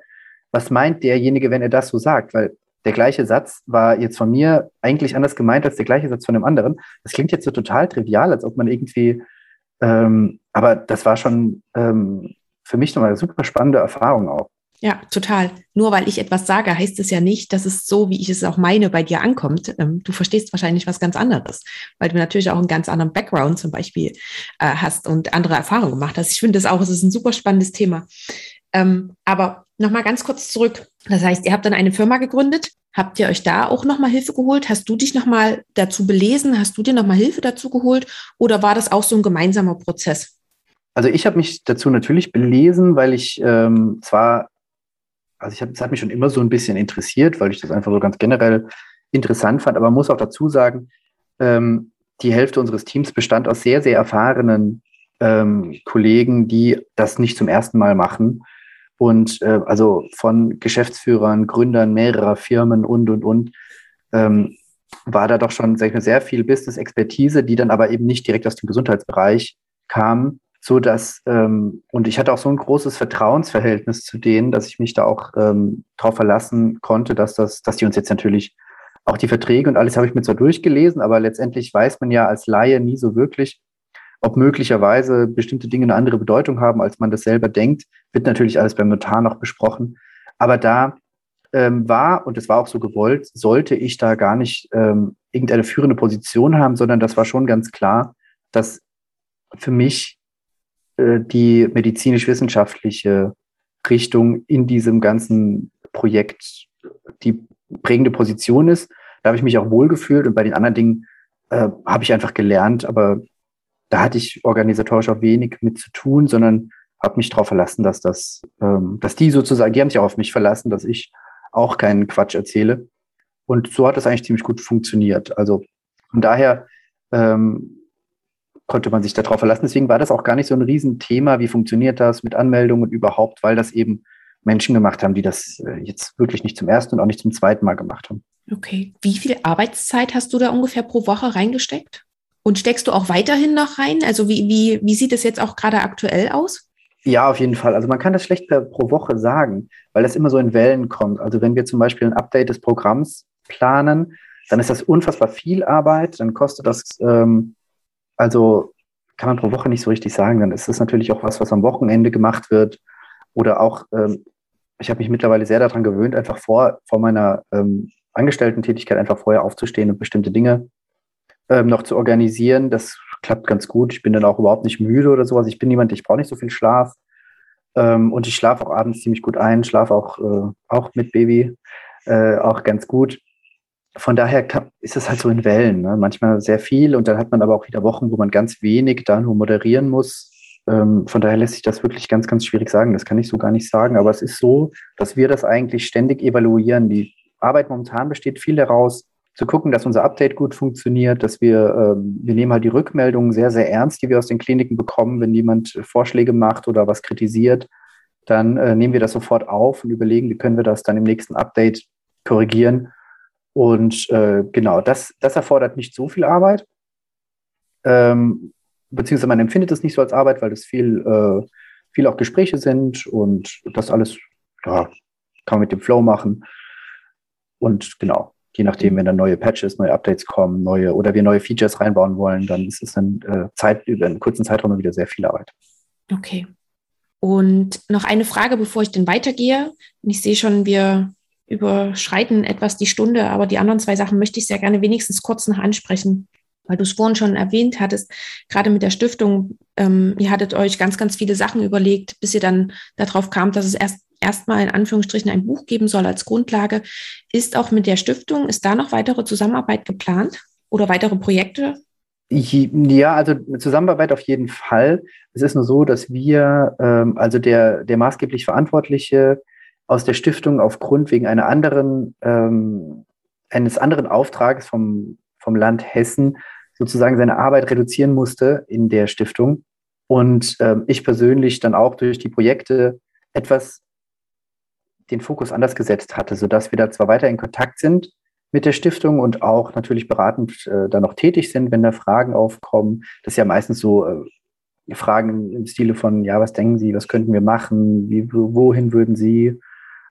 was meint derjenige, wenn er das so sagt. Weil der gleiche Satz war jetzt von mir eigentlich anders gemeint als der gleiche Satz von dem anderen. Das klingt jetzt so total trivial, als ob man irgendwie, ähm, aber das war schon ähm, für mich nochmal eine super spannende Erfahrung auch. Ja, total. Nur weil ich etwas sage, heißt es ja nicht, dass es so, wie ich es auch meine, bei dir ankommt. Ähm, du verstehst wahrscheinlich was ganz anderes, weil du natürlich auch einen ganz anderen Background zum Beispiel äh, hast und andere Erfahrungen gemacht hast. Ich finde das auch, es ist ein super spannendes Thema. Ähm, aber nochmal ganz kurz zurück. Das heißt, ihr habt dann eine Firma gegründet. Habt ihr euch da auch nochmal Hilfe geholt? Hast du dich nochmal dazu belesen? Hast du dir nochmal Hilfe dazu geholt? Oder war das auch so ein gemeinsamer Prozess? Also ich habe mich dazu natürlich belesen, weil ich ähm, zwar also ich hab, das hat mich schon immer so ein bisschen interessiert, weil ich das einfach so ganz generell interessant fand. Aber man muss auch dazu sagen, ähm, die Hälfte unseres Teams bestand aus sehr, sehr erfahrenen ähm, Kollegen, die das nicht zum ersten Mal machen. Und äh, also von Geschäftsführern, Gründern mehrerer Firmen und, und, und, ähm, war da doch schon sag sehr viel Business-Expertise, die dann aber eben nicht direkt aus dem Gesundheitsbereich kam, so dass ähm, und ich hatte auch so ein großes Vertrauensverhältnis zu denen, dass ich mich da auch ähm, darauf verlassen konnte, dass das, dass die uns jetzt natürlich auch die Verträge und alles habe ich mir zwar durchgelesen, aber letztendlich weiß man ja als Laie nie so wirklich, ob möglicherweise bestimmte Dinge eine andere Bedeutung haben, als man das selber denkt, wird natürlich alles beim Notar noch besprochen. Aber da ähm, war, und es war auch so gewollt, sollte ich da gar nicht ähm, irgendeine führende Position haben, sondern das war schon ganz klar, dass für mich die medizinisch-wissenschaftliche Richtung in diesem ganzen Projekt die prägende Position ist. Da habe ich mich auch wohlgefühlt und bei den anderen Dingen äh, habe ich einfach gelernt, aber da hatte ich organisatorisch auch wenig mit zu tun, sondern habe mich darauf verlassen, dass das, ähm, dass die sozusagen, die haben sich auch auf mich verlassen, dass ich auch keinen Quatsch erzähle. Und so hat das eigentlich ziemlich gut funktioniert. Also von daher ähm, konnte man sich darauf verlassen. Deswegen war das auch gar nicht so ein Riesenthema, wie funktioniert das mit Anmeldungen und überhaupt, weil das eben Menschen gemacht haben, die das äh, jetzt wirklich nicht zum ersten und auch nicht zum zweiten Mal gemacht haben. Okay. Wie viel Arbeitszeit hast du da ungefähr pro Woche reingesteckt? Und steckst du auch weiterhin noch rein? Also wie, wie, wie sieht es jetzt auch gerade aktuell aus? Ja, auf jeden Fall. Also man kann das schlecht per, pro Woche sagen, weil das immer so in Wellen kommt. Also wenn wir zum Beispiel ein Update des Programms planen, dann ist das unfassbar viel Arbeit. Dann kostet das, ähm, also kann man pro Woche nicht so richtig sagen. Dann ist das natürlich auch was, was am Wochenende gemacht wird. Oder auch, ähm, ich habe mich mittlerweile sehr daran gewöhnt, einfach vor, vor meiner ähm, Angestellten-Tätigkeit einfach vorher aufzustehen und bestimmte Dinge ähm, noch zu organisieren. Das klappt ganz gut. Ich bin dann auch überhaupt nicht müde oder sowas. Ich bin jemand, ich brauche nicht so viel Schlaf. Ähm, und ich schlafe auch abends ziemlich gut ein, schlafe auch, äh, auch mit Baby äh, auch ganz gut. Von daher ist es halt so in Wellen. Ne? Manchmal sehr viel und dann hat man aber auch wieder Wochen, wo man ganz wenig da nur moderieren muss. Ähm, von daher lässt sich das wirklich ganz, ganz schwierig sagen. Das kann ich so gar nicht sagen. Aber es ist so, dass wir das eigentlich ständig evaluieren. Die Arbeit momentan besteht viel daraus, zu gucken, dass unser Update gut funktioniert, dass wir, ähm, wir nehmen halt die Rückmeldungen sehr, sehr ernst, die wir aus den Kliniken bekommen, wenn jemand Vorschläge macht oder was kritisiert, dann äh, nehmen wir das sofort auf und überlegen, wie können wir das dann im nächsten Update korrigieren. Und äh, genau, das, das erfordert nicht so viel Arbeit. Ähm, beziehungsweise man empfindet es nicht so als Arbeit, weil es viel, äh, viel auch Gespräche sind und das alles, ja, kann man mit dem Flow machen. Und genau, je nachdem, wenn dann neue Patches, neue Updates kommen, neue oder wir neue Features reinbauen wollen, dann ist es dann äh, Zeit über einen kurzen Zeitraum wieder sehr viel Arbeit. Okay. Und noch eine Frage, bevor ich dann weitergehe. Ich sehe schon, wir überschreiten etwas die Stunde, aber die anderen zwei Sachen möchte ich sehr gerne wenigstens kurz noch ansprechen, weil du es vorhin schon erwähnt hattest, gerade mit der Stiftung, ähm, ihr hattet euch ganz, ganz viele Sachen überlegt, bis ihr dann darauf kam, dass es erst erstmal in Anführungsstrichen ein Buch geben soll als Grundlage. Ist auch mit der Stiftung, ist da noch weitere Zusammenarbeit geplant oder weitere Projekte? Ja, also Zusammenarbeit auf jeden Fall. Es ist nur so, dass wir, ähm, also der, der maßgeblich Verantwortliche aus der Stiftung aufgrund wegen einer anderen, ähm, eines anderen Auftrages vom, vom Land Hessen sozusagen seine Arbeit reduzieren musste in der Stiftung. Und ähm, ich persönlich dann auch durch die Projekte etwas den Fokus anders gesetzt hatte, sodass wir da zwar weiter in Kontakt sind mit der Stiftung und auch natürlich beratend äh, da noch tätig sind, wenn da Fragen aufkommen. Das ist ja meistens so äh, Fragen im Stile von, ja, was denken Sie, was könnten wir machen, Wie, wohin würden Sie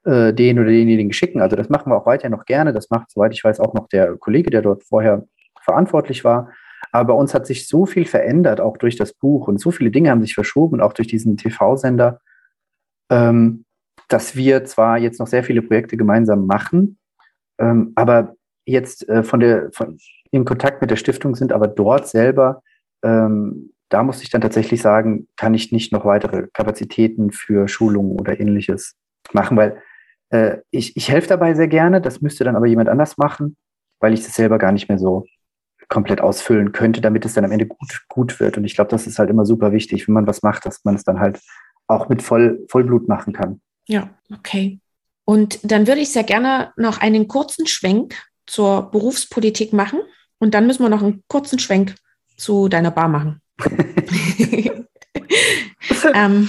äh, den oder denjenigen schicken. Also das machen wir auch weiter noch gerne. Das macht, soweit ich weiß, auch noch der Kollege, der dort vorher verantwortlich war. Aber bei uns hat sich so viel verändert, auch durch das Buch und so viele Dinge haben sich verschoben, auch durch diesen TV-Sender, ähm, dass wir zwar jetzt noch sehr viele Projekte gemeinsam machen, ähm, aber jetzt äh, von der, von, in Kontakt mit der Stiftung sind, aber dort selber, ähm, da muss ich dann tatsächlich sagen, kann ich nicht noch weitere Kapazitäten für Schulungen oder ähnliches machen, weil äh, ich, ich helfe dabei sehr gerne, das müsste dann aber jemand anders machen, weil ich das selber gar nicht mehr so komplett ausfüllen könnte, damit es dann am Ende gut, gut wird. Und ich glaube, das ist halt immer super wichtig, wenn man was macht, dass man es dann halt auch mit Voll, Vollblut machen kann. Ja, okay. Und dann würde ich sehr gerne noch einen kurzen Schwenk zur Berufspolitik machen. Und dann müssen wir noch einen kurzen Schwenk zu deiner Bar machen. ähm,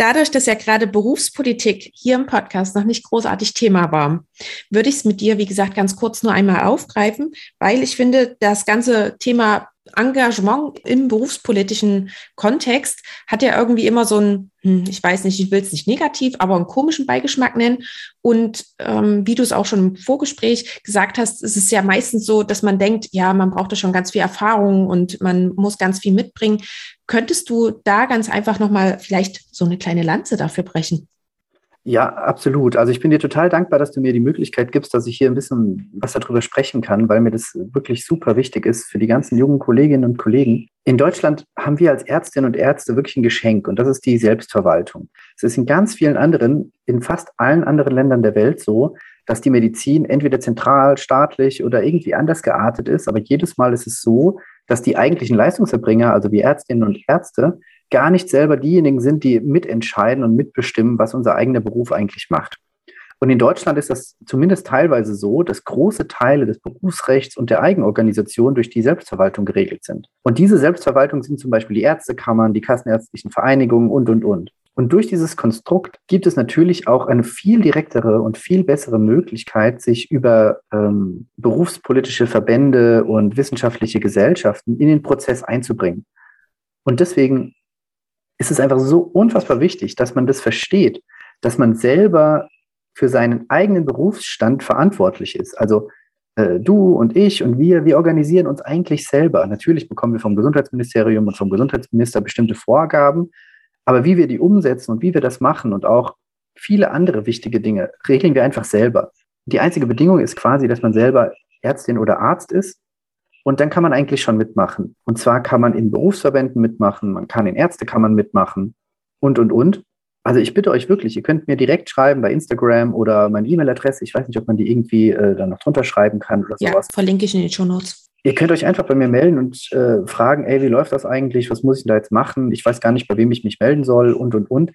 dadurch, dass ja gerade Berufspolitik hier im Podcast noch nicht großartig Thema war, würde ich es mit dir, wie gesagt, ganz kurz nur einmal aufgreifen, weil ich finde, das ganze Thema Engagement im berufspolitischen Kontext hat ja irgendwie immer so ein, hm, ich weiß nicht, ich will es nicht negativ, aber einen komischen Beigeschmack nennen. Und ähm, wie du es auch schon im Vorgespräch gesagt hast, ist es ja meistens so, dass man denkt, ja, man braucht da schon ganz viel Erfahrung und man muss ganz viel mitbringen. Könntest du da ganz einfach nochmal vielleicht so eine kleine Lanze dafür brechen? Ja, absolut. Also ich bin dir total dankbar, dass du mir die Möglichkeit gibst, dass ich hier ein bisschen was darüber sprechen kann, weil mir das wirklich super wichtig ist für die ganzen jungen Kolleginnen und Kollegen. In Deutschland haben wir als Ärztinnen und Ärzte wirklich ein Geschenk und das ist die Selbstverwaltung. Es ist in ganz vielen anderen, in fast allen anderen Ländern der Welt so, dass die Medizin entweder zentral, staatlich oder irgendwie anders geartet ist, aber jedes Mal ist es so, dass die eigentlichen Leistungserbringer, also wie Ärztinnen und Ärzte, gar nicht selber diejenigen sind, die mitentscheiden und mitbestimmen, was unser eigener Beruf eigentlich macht. Und in Deutschland ist das zumindest teilweise so, dass große Teile des Berufsrechts und der Eigenorganisation durch die Selbstverwaltung geregelt sind. Und diese Selbstverwaltung sind zum Beispiel die Ärztekammern, die kassenärztlichen Vereinigungen und, und, und. Und durch dieses Konstrukt gibt es natürlich auch eine viel direktere und viel bessere Möglichkeit, sich über ähm, berufspolitische Verbände und wissenschaftliche Gesellschaften in den Prozess einzubringen. Und deswegen ist es einfach so unfassbar wichtig, dass man das versteht, dass man selber für seinen eigenen Berufsstand verantwortlich ist. Also äh, du und ich und wir, wir organisieren uns eigentlich selber. Natürlich bekommen wir vom Gesundheitsministerium und vom Gesundheitsminister bestimmte Vorgaben, aber wie wir die umsetzen und wie wir das machen und auch viele andere wichtige Dinge regeln wir einfach selber. Die einzige Bedingung ist quasi, dass man selber Ärztin oder Arzt ist und dann kann man eigentlich schon mitmachen. Und zwar kann man in Berufsverbänden mitmachen, man kann in Ärztekammern mitmachen und, und, und. Also ich bitte euch wirklich, ihr könnt mir direkt schreiben bei Instagram oder meine E-Mail-Adresse. Ich weiß nicht, ob man die irgendwie äh, dann noch drunter schreiben kann oder ja, sowas. verlinke ich in den Show Notes. Ihr könnt euch einfach bei mir melden und äh, fragen, ey, wie läuft das eigentlich? Was muss ich da jetzt machen? Ich weiß gar nicht, bei wem ich mich melden soll und, und, und.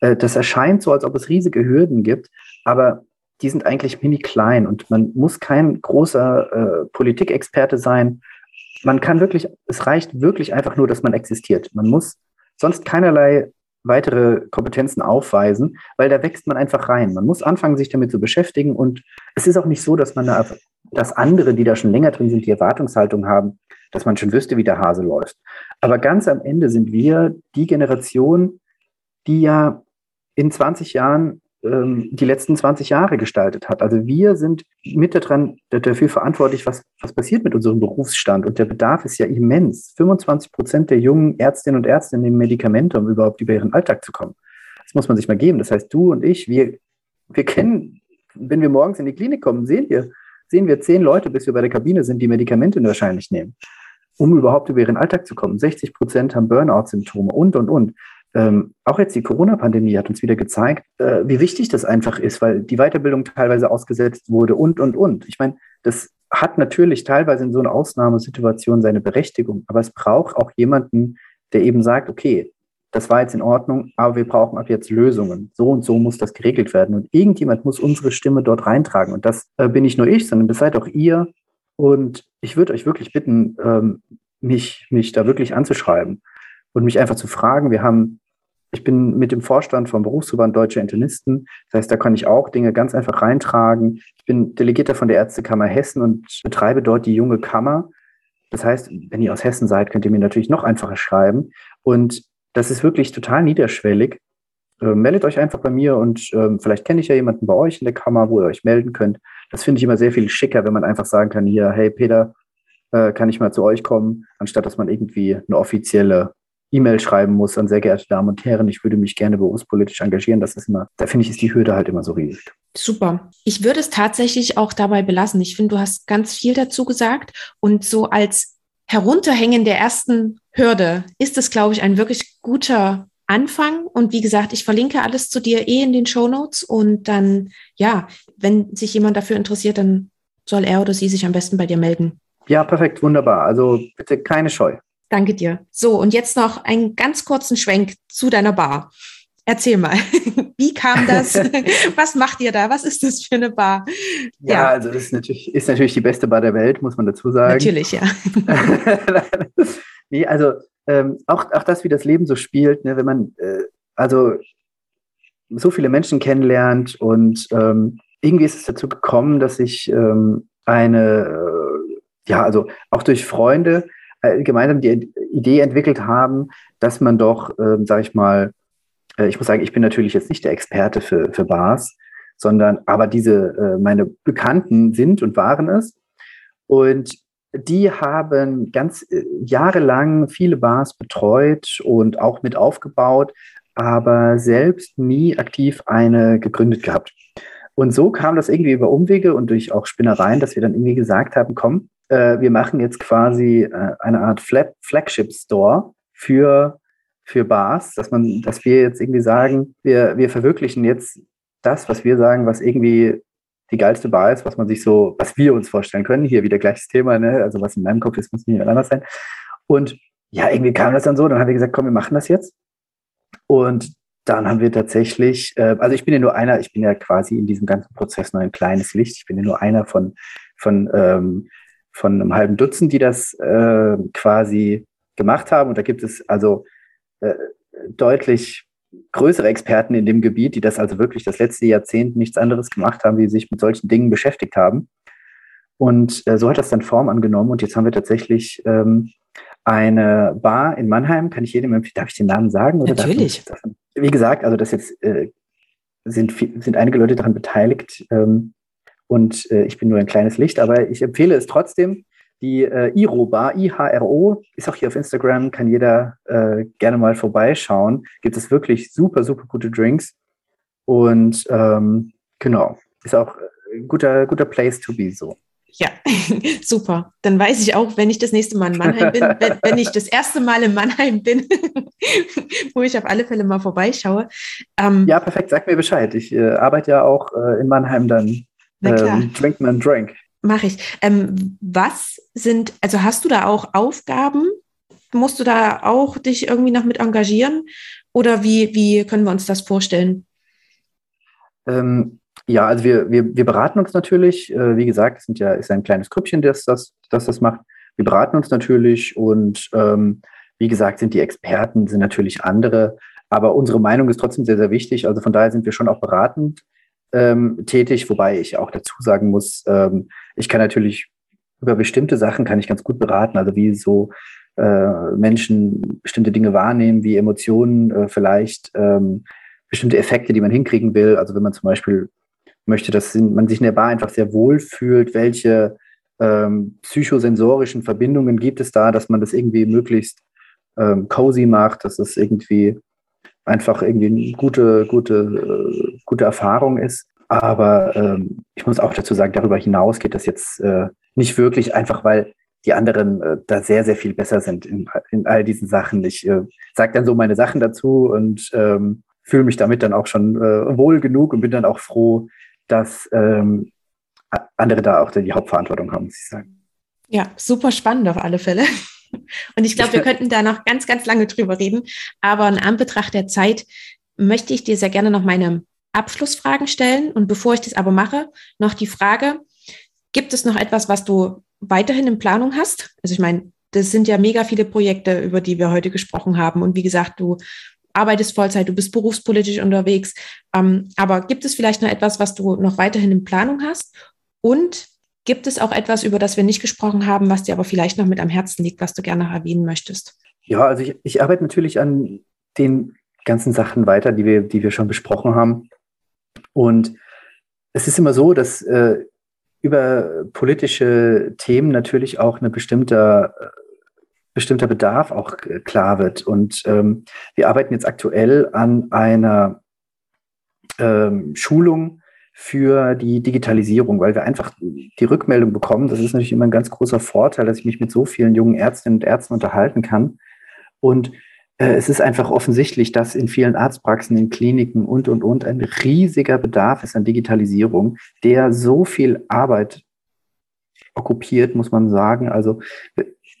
Äh, das erscheint so, als ob es riesige Hürden gibt, aber die sind eigentlich mini klein und man muss kein großer äh, Politikexperte sein. Man kann wirklich, es reicht wirklich einfach nur, dass man existiert. Man muss sonst keinerlei weitere Kompetenzen aufweisen, weil da wächst man einfach rein. Man muss anfangen, sich damit zu beschäftigen und es ist auch nicht so, dass man da, dass andere, die da schon länger drin sind, die Erwartungshaltung haben, dass man schon wüsste, wie der Hase läuft. Aber ganz am Ende sind wir die Generation, die ja in 20 Jahren ähm, die letzten 20 Jahre gestaltet hat. Also wir sind mit daran, dafür verantwortlich, was, was passiert mit unserem Berufsstand. Und der Bedarf ist ja immens. 25 Prozent der jungen Ärztinnen und Ärzte nehmen Medikamente, um überhaupt über ihren Alltag zu kommen. Das muss man sich mal geben. Das heißt, du und ich, wir, wir kennen, wenn wir morgens in die Klinik kommen, sehen wir, sehen wir zehn Leute, bis wir bei der Kabine sind, die Medikamente wahrscheinlich nehmen, um überhaupt über ihren Alltag zu kommen. 60 Prozent haben Burnout-Symptome und, und, und ähm, auch jetzt die Corona-Pandemie hat uns wieder gezeigt, äh, wie wichtig das einfach ist, weil die Weiterbildung teilweise ausgesetzt wurde und, und, und. Ich meine, das hat natürlich teilweise in so einer Ausnahmesituation seine Berechtigung, aber es braucht auch jemanden, der eben sagt, okay, das war jetzt in Ordnung, aber wir brauchen ab jetzt Lösungen. So und so muss das geregelt werden. Und irgendjemand muss unsere Stimme dort reintragen. Und das äh, bin nicht nur ich, sondern das seid auch ihr. Und ich würde euch wirklich bitten, ähm, mich, mich da wirklich anzuschreiben und mich einfach zu fragen. Wir haben ich bin mit dem Vorstand vom Berufsverband Deutsche Internisten. Das heißt, da kann ich auch Dinge ganz einfach reintragen. Ich bin Delegierter von der Ärztekammer Hessen und betreibe dort die junge Kammer. Das heißt, wenn ihr aus Hessen seid, könnt ihr mir natürlich noch einfacher schreiben. Und das ist wirklich total niederschwellig. Äh, meldet euch einfach bei mir und äh, vielleicht kenne ich ja jemanden bei euch in der Kammer, wo ihr euch melden könnt. Das finde ich immer sehr viel schicker, wenn man einfach sagen kann, hier, hey Peter, äh, kann ich mal zu euch kommen, anstatt dass man irgendwie eine offizielle E-Mail schreiben muss an sehr geehrte Damen und Herren, ich würde mich gerne berufspolitisch engagieren. Das ist immer, da finde ich, ist die Hürde halt immer so riesig. Super. Ich würde es tatsächlich auch dabei belassen. Ich finde, du hast ganz viel dazu gesagt und so als Herunterhängen der ersten Hürde ist es, glaube ich, ein wirklich guter Anfang. Und wie gesagt, ich verlinke alles zu dir eh in den Show Notes. Und dann, ja, wenn sich jemand dafür interessiert, dann soll er oder sie sich am besten bei dir melden. Ja, perfekt, wunderbar. Also bitte keine Scheu. Danke dir. So, und jetzt noch einen ganz kurzen Schwenk zu deiner Bar. Erzähl mal, wie kam das? Was macht ihr da? Was ist das für eine Bar? Ja, ja, also das ist natürlich, ist natürlich die beste Bar der Welt, muss man dazu sagen. Natürlich, ja. nee, also ähm, auch, auch das, wie das Leben so spielt, ne, wenn man äh, also so viele Menschen kennenlernt und ähm, irgendwie ist es dazu gekommen, dass ich ähm, eine, äh, ja, also auch durch Freunde äh, gemeinsam die Idee entwickelt haben, dass man doch, äh, sage ich mal, äh, ich muss sagen, ich bin natürlich jetzt nicht der Experte für, für Bars, sondern aber diese, äh, meine Bekannten sind und waren es. Und die haben ganz äh, jahrelang viele Bars betreut und auch mit aufgebaut, aber selbst nie aktiv eine gegründet gehabt. Und so kam das irgendwie über Umwege und durch auch Spinnereien, dass wir dann irgendwie gesagt haben, komm, äh, wir machen jetzt quasi äh, eine Art Flag Flagship Store für, für Bars, dass man, dass wir jetzt irgendwie sagen, wir, wir verwirklichen jetzt das, was wir sagen, was irgendwie die geilste Bar ist, was man sich so, was wir uns vorstellen können. Hier wieder gleiches Thema, ne? Also was in meinem Kopf ist, muss nicht anders sein. Und ja, irgendwie kam das dann so, dann haben wir gesagt, komm, wir machen das jetzt. Und dann haben wir tatsächlich, äh, also ich bin ja nur einer, ich bin ja quasi in diesem ganzen Prozess nur ein kleines Licht. Ich bin ja nur einer von, von, ähm, von einem halben Dutzend, die das äh, quasi gemacht haben. Und da gibt es also äh, deutlich größere Experten in dem Gebiet, die das also wirklich das letzte Jahrzehnt nichts anderes gemacht haben, wie sich mit solchen Dingen beschäftigt haben. Und äh, so hat das dann Form angenommen. Und jetzt haben wir tatsächlich ähm, eine Bar in Mannheim. Kann ich jedem empfehlen? Darf ich den Namen sagen? Oder Natürlich. Darf, wie gesagt, also das jetzt äh, sind, sind einige Leute daran beteiligt. Ähm, und äh, ich bin nur ein kleines Licht, aber ich empfehle es trotzdem. Die äh, Iro Bar, IHRO, ist auch hier auf Instagram, kann jeder äh, gerne mal vorbeischauen. Gibt es wirklich super, super gute Drinks. Und ähm, genau, ist auch ein guter, guter Place to be so. Ja, super. Dann weiß ich auch, wenn ich das nächste Mal in Mannheim bin, wenn, wenn ich das erste Mal in Mannheim bin, wo ich auf alle Fälle mal vorbeischaue. Ähm, ja, perfekt. Sag mir Bescheid. Ich äh, arbeite ja auch äh, in Mannheim dann. Ähm, Drink man Drink. Mache ich. Ähm, was sind, also hast du da auch Aufgaben? Musst du da auch dich irgendwie noch mit engagieren? Oder wie, wie können wir uns das vorstellen? Ähm, ja, also wir, wir, wir beraten uns natürlich. Äh, wie gesagt, es sind ja, ist ein kleines Grüppchen, das das, das, das macht. Wir beraten uns natürlich und ähm, wie gesagt, sind die Experten, sind natürlich andere. Aber unsere Meinung ist trotzdem sehr, sehr wichtig. Also von daher sind wir schon auch beratend ähm, tätig, wobei ich auch dazu sagen muss, ähm, ich kann natürlich über bestimmte Sachen kann ich ganz gut beraten, also wie so äh, Menschen bestimmte Dinge wahrnehmen, wie Emotionen äh, vielleicht ähm, bestimmte Effekte, die man hinkriegen will. Also wenn man zum Beispiel möchte, dass man sich in der Bar einfach sehr wohl fühlt, welche ähm, psychosensorischen Verbindungen gibt es da, dass man das irgendwie möglichst ähm, cozy macht, dass es irgendwie einfach irgendwie eine gute, gute, äh, gute Erfahrung ist. Aber ähm, ich muss auch dazu sagen, darüber hinaus geht das jetzt äh, nicht wirklich, einfach weil die anderen äh, da sehr, sehr viel besser sind in, in all diesen Sachen. Ich äh, sage dann so meine Sachen dazu und ähm, fühle mich damit dann auch schon äh, wohl genug und bin dann auch froh, dass ähm, andere da auch die Hauptverantwortung haben, muss ich sagen. Ja, super spannend auf alle Fälle. Und ich glaube, wir könnten da noch ganz, ganz lange drüber reden. Aber in Anbetracht der Zeit möchte ich dir sehr gerne noch meine Abschlussfragen stellen. Und bevor ich das aber mache, noch die Frage, gibt es noch etwas, was du weiterhin in Planung hast? Also ich meine, das sind ja mega viele Projekte, über die wir heute gesprochen haben. Und wie gesagt, du arbeitest Vollzeit, du bist berufspolitisch unterwegs. Ähm, aber gibt es vielleicht noch etwas, was du noch weiterhin in Planung hast? Und Gibt es auch etwas, über das wir nicht gesprochen haben, was dir aber vielleicht noch mit am Herzen liegt, was du gerne erwähnen möchtest? Ja, also ich, ich arbeite natürlich an den ganzen Sachen weiter, die wir, die wir schon besprochen haben. Und es ist immer so, dass äh, über politische Themen natürlich auch ein bestimmter, äh, bestimmter Bedarf auch klar wird. Und ähm, wir arbeiten jetzt aktuell an einer ähm, Schulung für die Digitalisierung, weil wir einfach die Rückmeldung bekommen. Das ist natürlich immer ein ganz großer Vorteil, dass ich mich mit so vielen jungen Ärztinnen und Ärzten unterhalten kann. Und äh, es ist einfach offensichtlich, dass in vielen Arztpraxen, in Kliniken und, und, und ein riesiger Bedarf ist an Digitalisierung, der so viel Arbeit okkupiert, muss man sagen. Also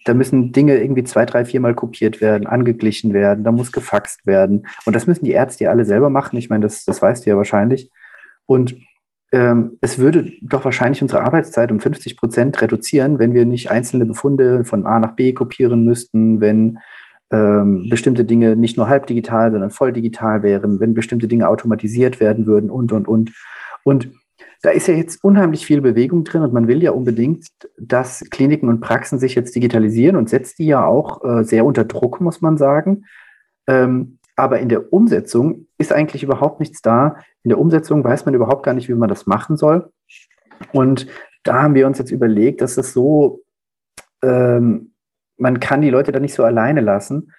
da müssen Dinge irgendwie zwei, drei, viermal kopiert werden, angeglichen werden, da muss gefaxt werden. Und das müssen die Ärzte ja alle selber machen. Ich meine, das, das weißt du ja wahrscheinlich. Und ähm, es würde doch wahrscheinlich unsere Arbeitszeit um 50 Prozent reduzieren, wenn wir nicht einzelne Befunde von A nach B kopieren müssten, wenn ähm, bestimmte Dinge nicht nur halb digital, sondern voll digital wären, wenn bestimmte Dinge automatisiert werden würden und, und, und. Und da ist ja jetzt unheimlich viel Bewegung drin und man will ja unbedingt, dass Kliniken und Praxen sich jetzt digitalisieren und setzt die ja auch äh, sehr unter Druck, muss man sagen. Ähm, aber in der Umsetzung ist eigentlich überhaupt nichts da. In der Umsetzung weiß man überhaupt gar nicht, wie man das machen soll. Und da haben wir uns jetzt überlegt, dass es so, ähm, man kann die Leute da nicht so alleine lassen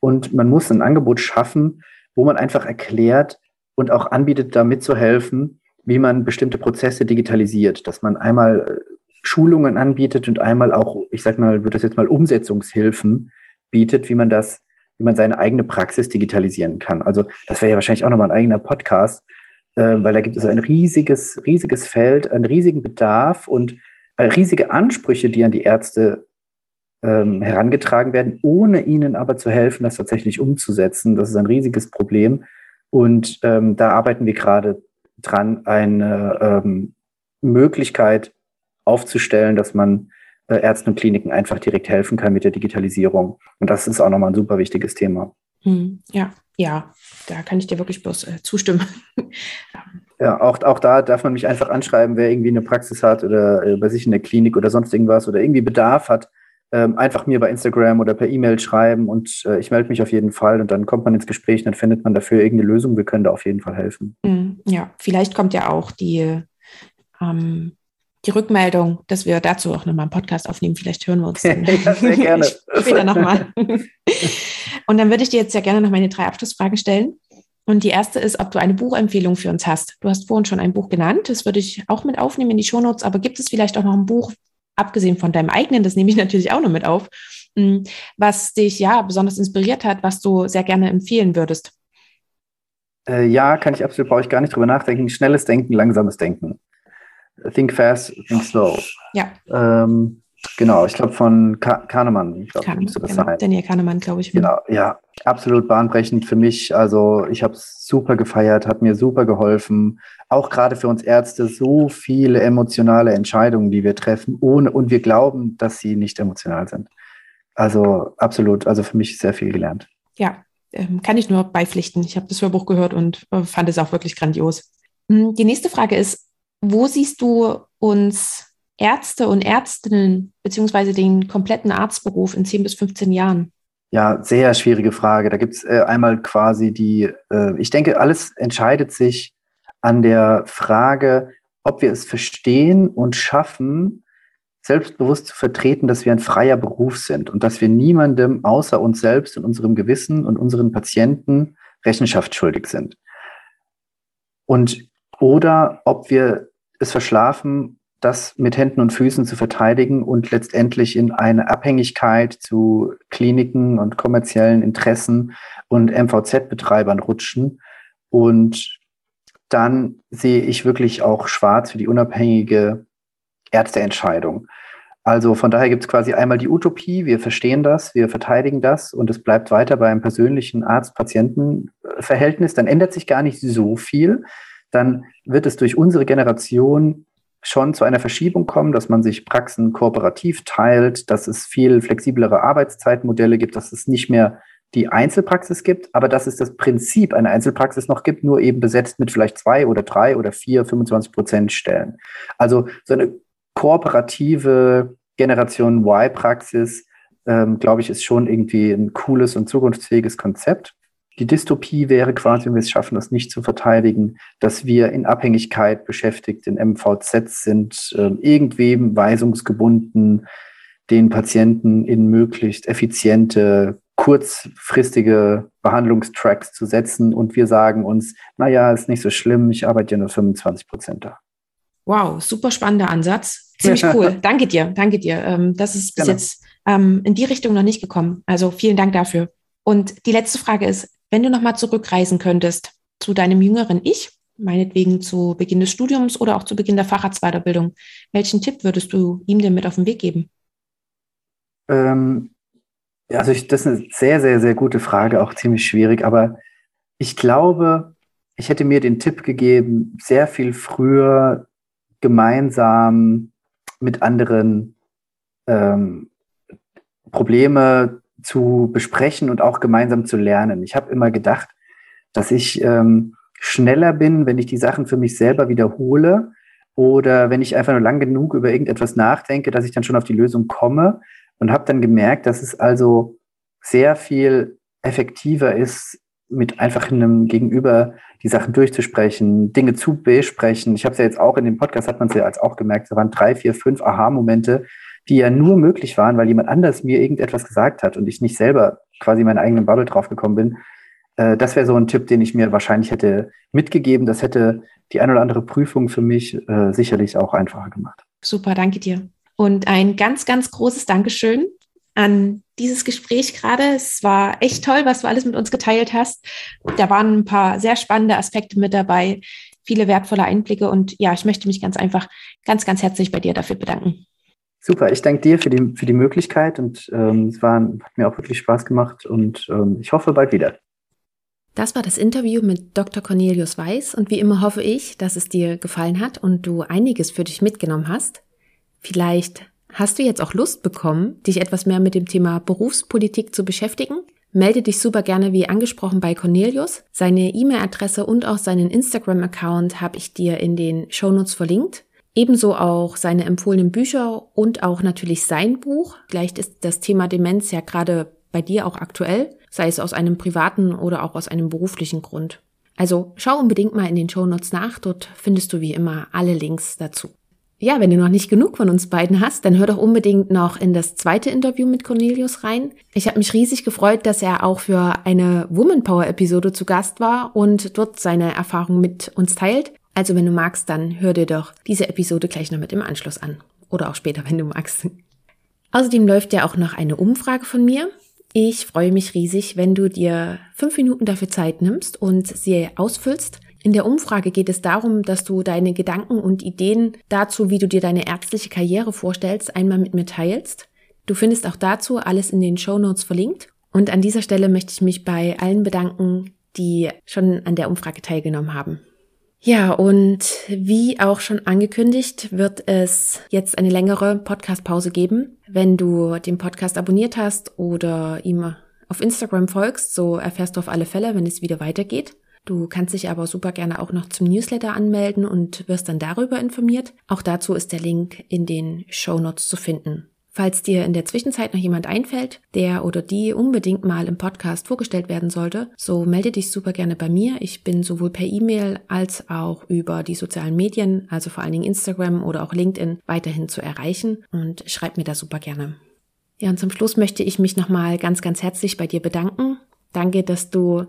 und man muss ein Angebot schaffen, wo man einfach erklärt und auch anbietet, da mitzuhelfen, wie man bestimmte Prozesse digitalisiert, dass man einmal äh, Schulungen anbietet und einmal auch, ich sag mal, wird das jetzt mal Umsetzungshilfen bietet, wie man das, wie man seine eigene Praxis digitalisieren kann. Also das wäre ja wahrscheinlich auch nochmal ein eigener Podcast, äh, weil da gibt es ein riesiges, riesiges Feld, einen riesigen Bedarf und äh, riesige Ansprüche, die an die Ärzte ähm, herangetragen werden, ohne ihnen aber zu helfen, das tatsächlich umzusetzen. Das ist ein riesiges Problem. Und ähm, da arbeiten wir gerade dran, eine ähm, Möglichkeit aufzustellen, dass man äh, Ärzten und Kliniken einfach direkt helfen kann mit der Digitalisierung. Und das ist auch nochmal ein super wichtiges Thema. Hm, ja, ja, da kann ich dir wirklich bloß äh, zustimmen. ja, auch, auch da darf man mich einfach anschreiben, wer irgendwie eine Praxis hat oder äh, bei sich in der Klinik oder sonst irgendwas oder irgendwie Bedarf hat, ähm, einfach mir bei Instagram oder per E-Mail schreiben und äh, ich melde mich auf jeden Fall und dann kommt man ins Gespräch und dann findet man dafür irgendeine Lösung. Wir können da auf jeden Fall helfen. Hm, ja, vielleicht kommt ja auch die, ähm, die Rückmeldung, dass wir dazu auch nochmal einen Podcast aufnehmen. Vielleicht hören wir uns dann ja, sehr gerne. später nochmal. und dann würde ich dir jetzt ja gerne noch meine drei Abschlussfragen stellen. Und die erste ist, ob du eine Buchempfehlung für uns hast. Du hast vorhin schon ein Buch genannt, das würde ich auch mit aufnehmen in die Shownotes, aber gibt es vielleicht auch noch ein Buch, abgesehen von deinem eigenen, das nehme ich natürlich auch noch mit auf, hm, was dich ja besonders inspiriert hat, was du sehr gerne empfehlen würdest? Äh, ja, kann ich absolut, brauche ich gar nicht drüber nachdenken. Schnelles Denken, langsames Denken. Think fast, think slow. Ja. Ähm, genau, ich glaube von Ka Kahnemann. Glaub, Kahnemann, das genau. Daniel Kahnemann, glaube ich. Genau, ja, absolut bahnbrechend für mich. Also ich habe es super gefeiert, hat mir super geholfen. Auch gerade für uns Ärzte so viele emotionale Entscheidungen, die wir treffen, ohne und wir glauben, dass sie nicht emotional sind. Also absolut, also für mich sehr viel gelernt. Ja, ähm, kann ich nur beipflichten. Ich habe das Hörbuch gehört und äh, fand es auch wirklich grandios. Hm, die nächste Frage ist, wo siehst du uns Ärzte und Ärztinnen beziehungsweise den kompletten Arztberuf in 10 bis 15 Jahren? Ja, sehr schwierige Frage. Da gibt es äh, einmal quasi die, äh, ich denke, alles entscheidet sich an der Frage, ob wir es verstehen und schaffen, selbstbewusst zu vertreten, dass wir ein freier Beruf sind und dass wir niemandem außer uns selbst und unserem Gewissen und unseren Patienten Rechenschaft schuldig sind. Und oder ob wir es verschlafen, das mit Händen und Füßen zu verteidigen und letztendlich in eine Abhängigkeit zu Kliniken und kommerziellen Interessen und MVZ-Betreibern rutschen. Und dann sehe ich wirklich auch schwarz für die unabhängige Ärzteentscheidung. Also von daher gibt es quasi einmal die Utopie, wir verstehen das, wir verteidigen das und es bleibt weiter beim persönlichen Arzt-Patienten-Verhältnis. Dann ändert sich gar nicht so viel. Dann wird es durch unsere Generation schon zu einer Verschiebung kommen, dass man sich Praxen kooperativ teilt, dass es viel flexiblere Arbeitszeitmodelle gibt, dass es nicht mehr die Einzelpraxis gibt, aber dass es das Prinzip einer Einzelpraxis noch gibt, nur eben besetzt mit vielleicht zwei oder drei oder vier, 25 Prozent Stellen. Also so eine kooperative Generation Y-Praxis, ähm, glaube ich, ist schon irgendwie ein cooles und zukunftsfähiges Konzept. Die Dystopie wäre quasi, wenn wir es schaffen, das nicht zu verteidigen, dass wir in Abhängigkeit beschäftigt in MVZ sind, äh, irgendwem weisungsgebunden, den Patienten in möglichst effiziente kurzfristige Behandlungstracks zu setzen und wir sagen uns, naja, ist nicht so schlimm, ich arbeite ja nur 25 Prozent da. Wow, super spannender Ansatz. Ziemlich cool. danke dir, danke dir. Ähm, das ist bis genau. jetzt ähm, in die Richtung noch nicht gekommen. Also vielen Dank dafür. Und die letzte Frage ist, wenn du nochmal zurückreisen könntest zu deinem jüngeren Ich, meinetwegen zu Beginn des Studiums oder auch zu Beginn der Facharztweiterbildung, welchen Tipp würdest du ihm denn mit auf den Weg geben? Ähm, also ich, das ist eine sehr, sehr, sehr gute Frage, auch ziemlich schwierig, aber ich glaube, ich hätte mir den Tipp gegeben, sehr viel früher gemeinsam mit anderen ähm, Probleme zu besprechen und auch gemeinsam zu lernen. Ich habe immer gedacht, dass ich ähm, schneller bin, wenn ich die Sachen für mich selber wiederhole oder wenn ich einfach nur lang genug über irgendetwas nachdenke, dass ich dann schon auf die Lösung komme und habe dann gemerkt, dass es also sehr viel effektiver ist, mit einfach einem Gegenüber die Sachen durchzusprechen, Dinge zu besprechen. Ich habe es ja jetzt auch in dem Podcast, hat man es ja als auch gemerkt, da waren drei, vier, fünf Aha-Momente, die ja nur möglich waren, weil jemand anders mir irgendetwas gesagt hat und ich nicht selber quasi meinen eigenen Bubble draufgekommen bin. Äh, das wäre so ein Tipp, den ich mir wahrscheinlich hätte mitgegeben. Das hätte die ein oder andere Prüfung für mich äh, sicherlich auch einfacher gemacht. Super, danke dir. Und ein ganz, ganz großes Dankeschön an dieses Gespräch gerade. Es war echt toll, was du alles mit uns geteilt hast. Da waren ein paar sehr spannende Aspekte mit dabei, viele wertvolle Einblicke. Und ja, ich möchte mich ganz einfach ganz, ganz herzlich bei dir dafür bedanken. Super, ich danke dir für die, für die Möglichkeit und ähm, es war, hat mir auch wirklich Spaß gemacht und ähm, ich hoffe bald wieder. Das war das Interview mit Dr. Cornelius Weiß und wie immer hoffe ich, dass es dir gefallen hat und du einiges für dich mitgenommen hast. Vielleicht hast du jetzt auch Lust bekommen, dich etwas mehr mit dem Thema Berufspolitik zu beschäftigen? Melde dich super gerne wie angesprochen bei Cornelius. Seine E-Mail-Adresse und auch seinen Instagram-Account habe ich dir in den Shownotes verlinkt. Ebenso auch seine empfohlenen Bücher und auch natürlich sein Buch. Vielleicht ist das Thema Demenz ja gerade bei dir auch aktuell, sei es aus einem privaten oder auch aus einem beruflichen Grund. Also schau unbedingt mal in den Show Notes nach, dort findest du wie immer alle Links dazu. Ja, wenn du noch nicht genug von uns beiden hast, dann hör doch unbedingt noch in das zweite Interview mit Cornelius rein. Ich habe mich riesig gefreut, dass er auch für eine Woman Power Episode zu Gast war und dort seine Erfahrungen mit uns teilt. Also wenn du magst, dann hör dir doch diese Episode gleich noch mit im Anschluss an. Oder auch später, wenn du magst. Außerdem läuft ja auch noch eine Umfrage von mir. Ich freue mich riesig, wenn du dir fünf Minuten dafür Zeit nimmst und sie ausfüllst. In der Umfrage geht es darum, dass du deine Gedanken und Ideen dazu, wie du dir deine ärztliche Karriere vorstellst, einmal mit mir teilst. Du findest auch dazu alles in den Show Notes verlinkt. Und an dieser Stelle möchte ich mich bei allen bedanken, die schon an der Umfrage teilgenommen haben. Ja, und wie auch schon angekündigt, wird es jetzt eine längere Podcast-Pause geben. Wenn du den Podcast abonniert hast oder ihm auf Instagram folgst, so erfährst du auf alle Fälle, wenn es wieder weitergeht. Du kannst dich aber super gerne auch noch zum Newsletter anmelden und wirst dann darüber informiert. Auch dazu ist der Link in den Show Notes zu finden. Falls dir in der Zwischenzeit noch jemand einfällt, der oder die unbedingt mal im Podcast vorgestellt werden sollte, so melde dich super gerne bei mir. Ich bin sowohl per E-Mail als auch über die sozialen Medien, also vor allen Dingen Instagram oder auch LinkedIn, weiterhin zu erreichen und schreib mir da super gerne. Ja, und zum Schluss möchte ich mich nochmal ganz, ganz herzlich bei dir bedanken. Danke, dass du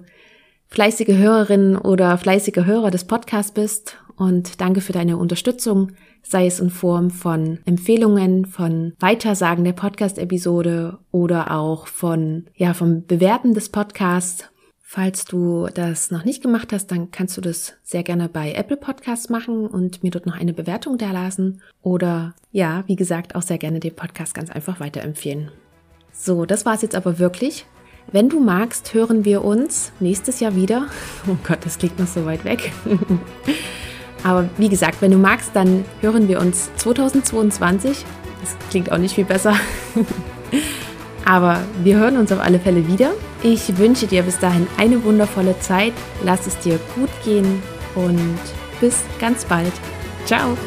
fleißige Hörerin oder fleißige Hörer des Podcasts bist und danke für deine Unterstützung sei es in Form von Empfehlungen, von Weitersagen der Podcast-Episode oder auch von, ja, vom Bewerten des Podcasts. Falls du das noch nicht gemacht hast, dann kannst du das sehr gerne bei Apple Podcasts machen und mir dort noch eine Bewertung dalassen. Oder ja, wie gesagt, auch sehr gerne den Podcast ganz einfach weiterempfehlen. So, das war's jetzt aber wirklich. Wenn du magst, hören wir uns nächstes Jahr wieder. Oh Gott, das klingt noch so weit weg. Aber wie gesagt, wenn du magst, dann hören wir uns 2022. Das klingt auch nicht viel besser. Aber wir hören uns auf alle Fälle wieder. Ich wünsche dir bis dahin eine wundervolle Zeit. Lass es dir gut gehen und bis ganz bald. Ciao.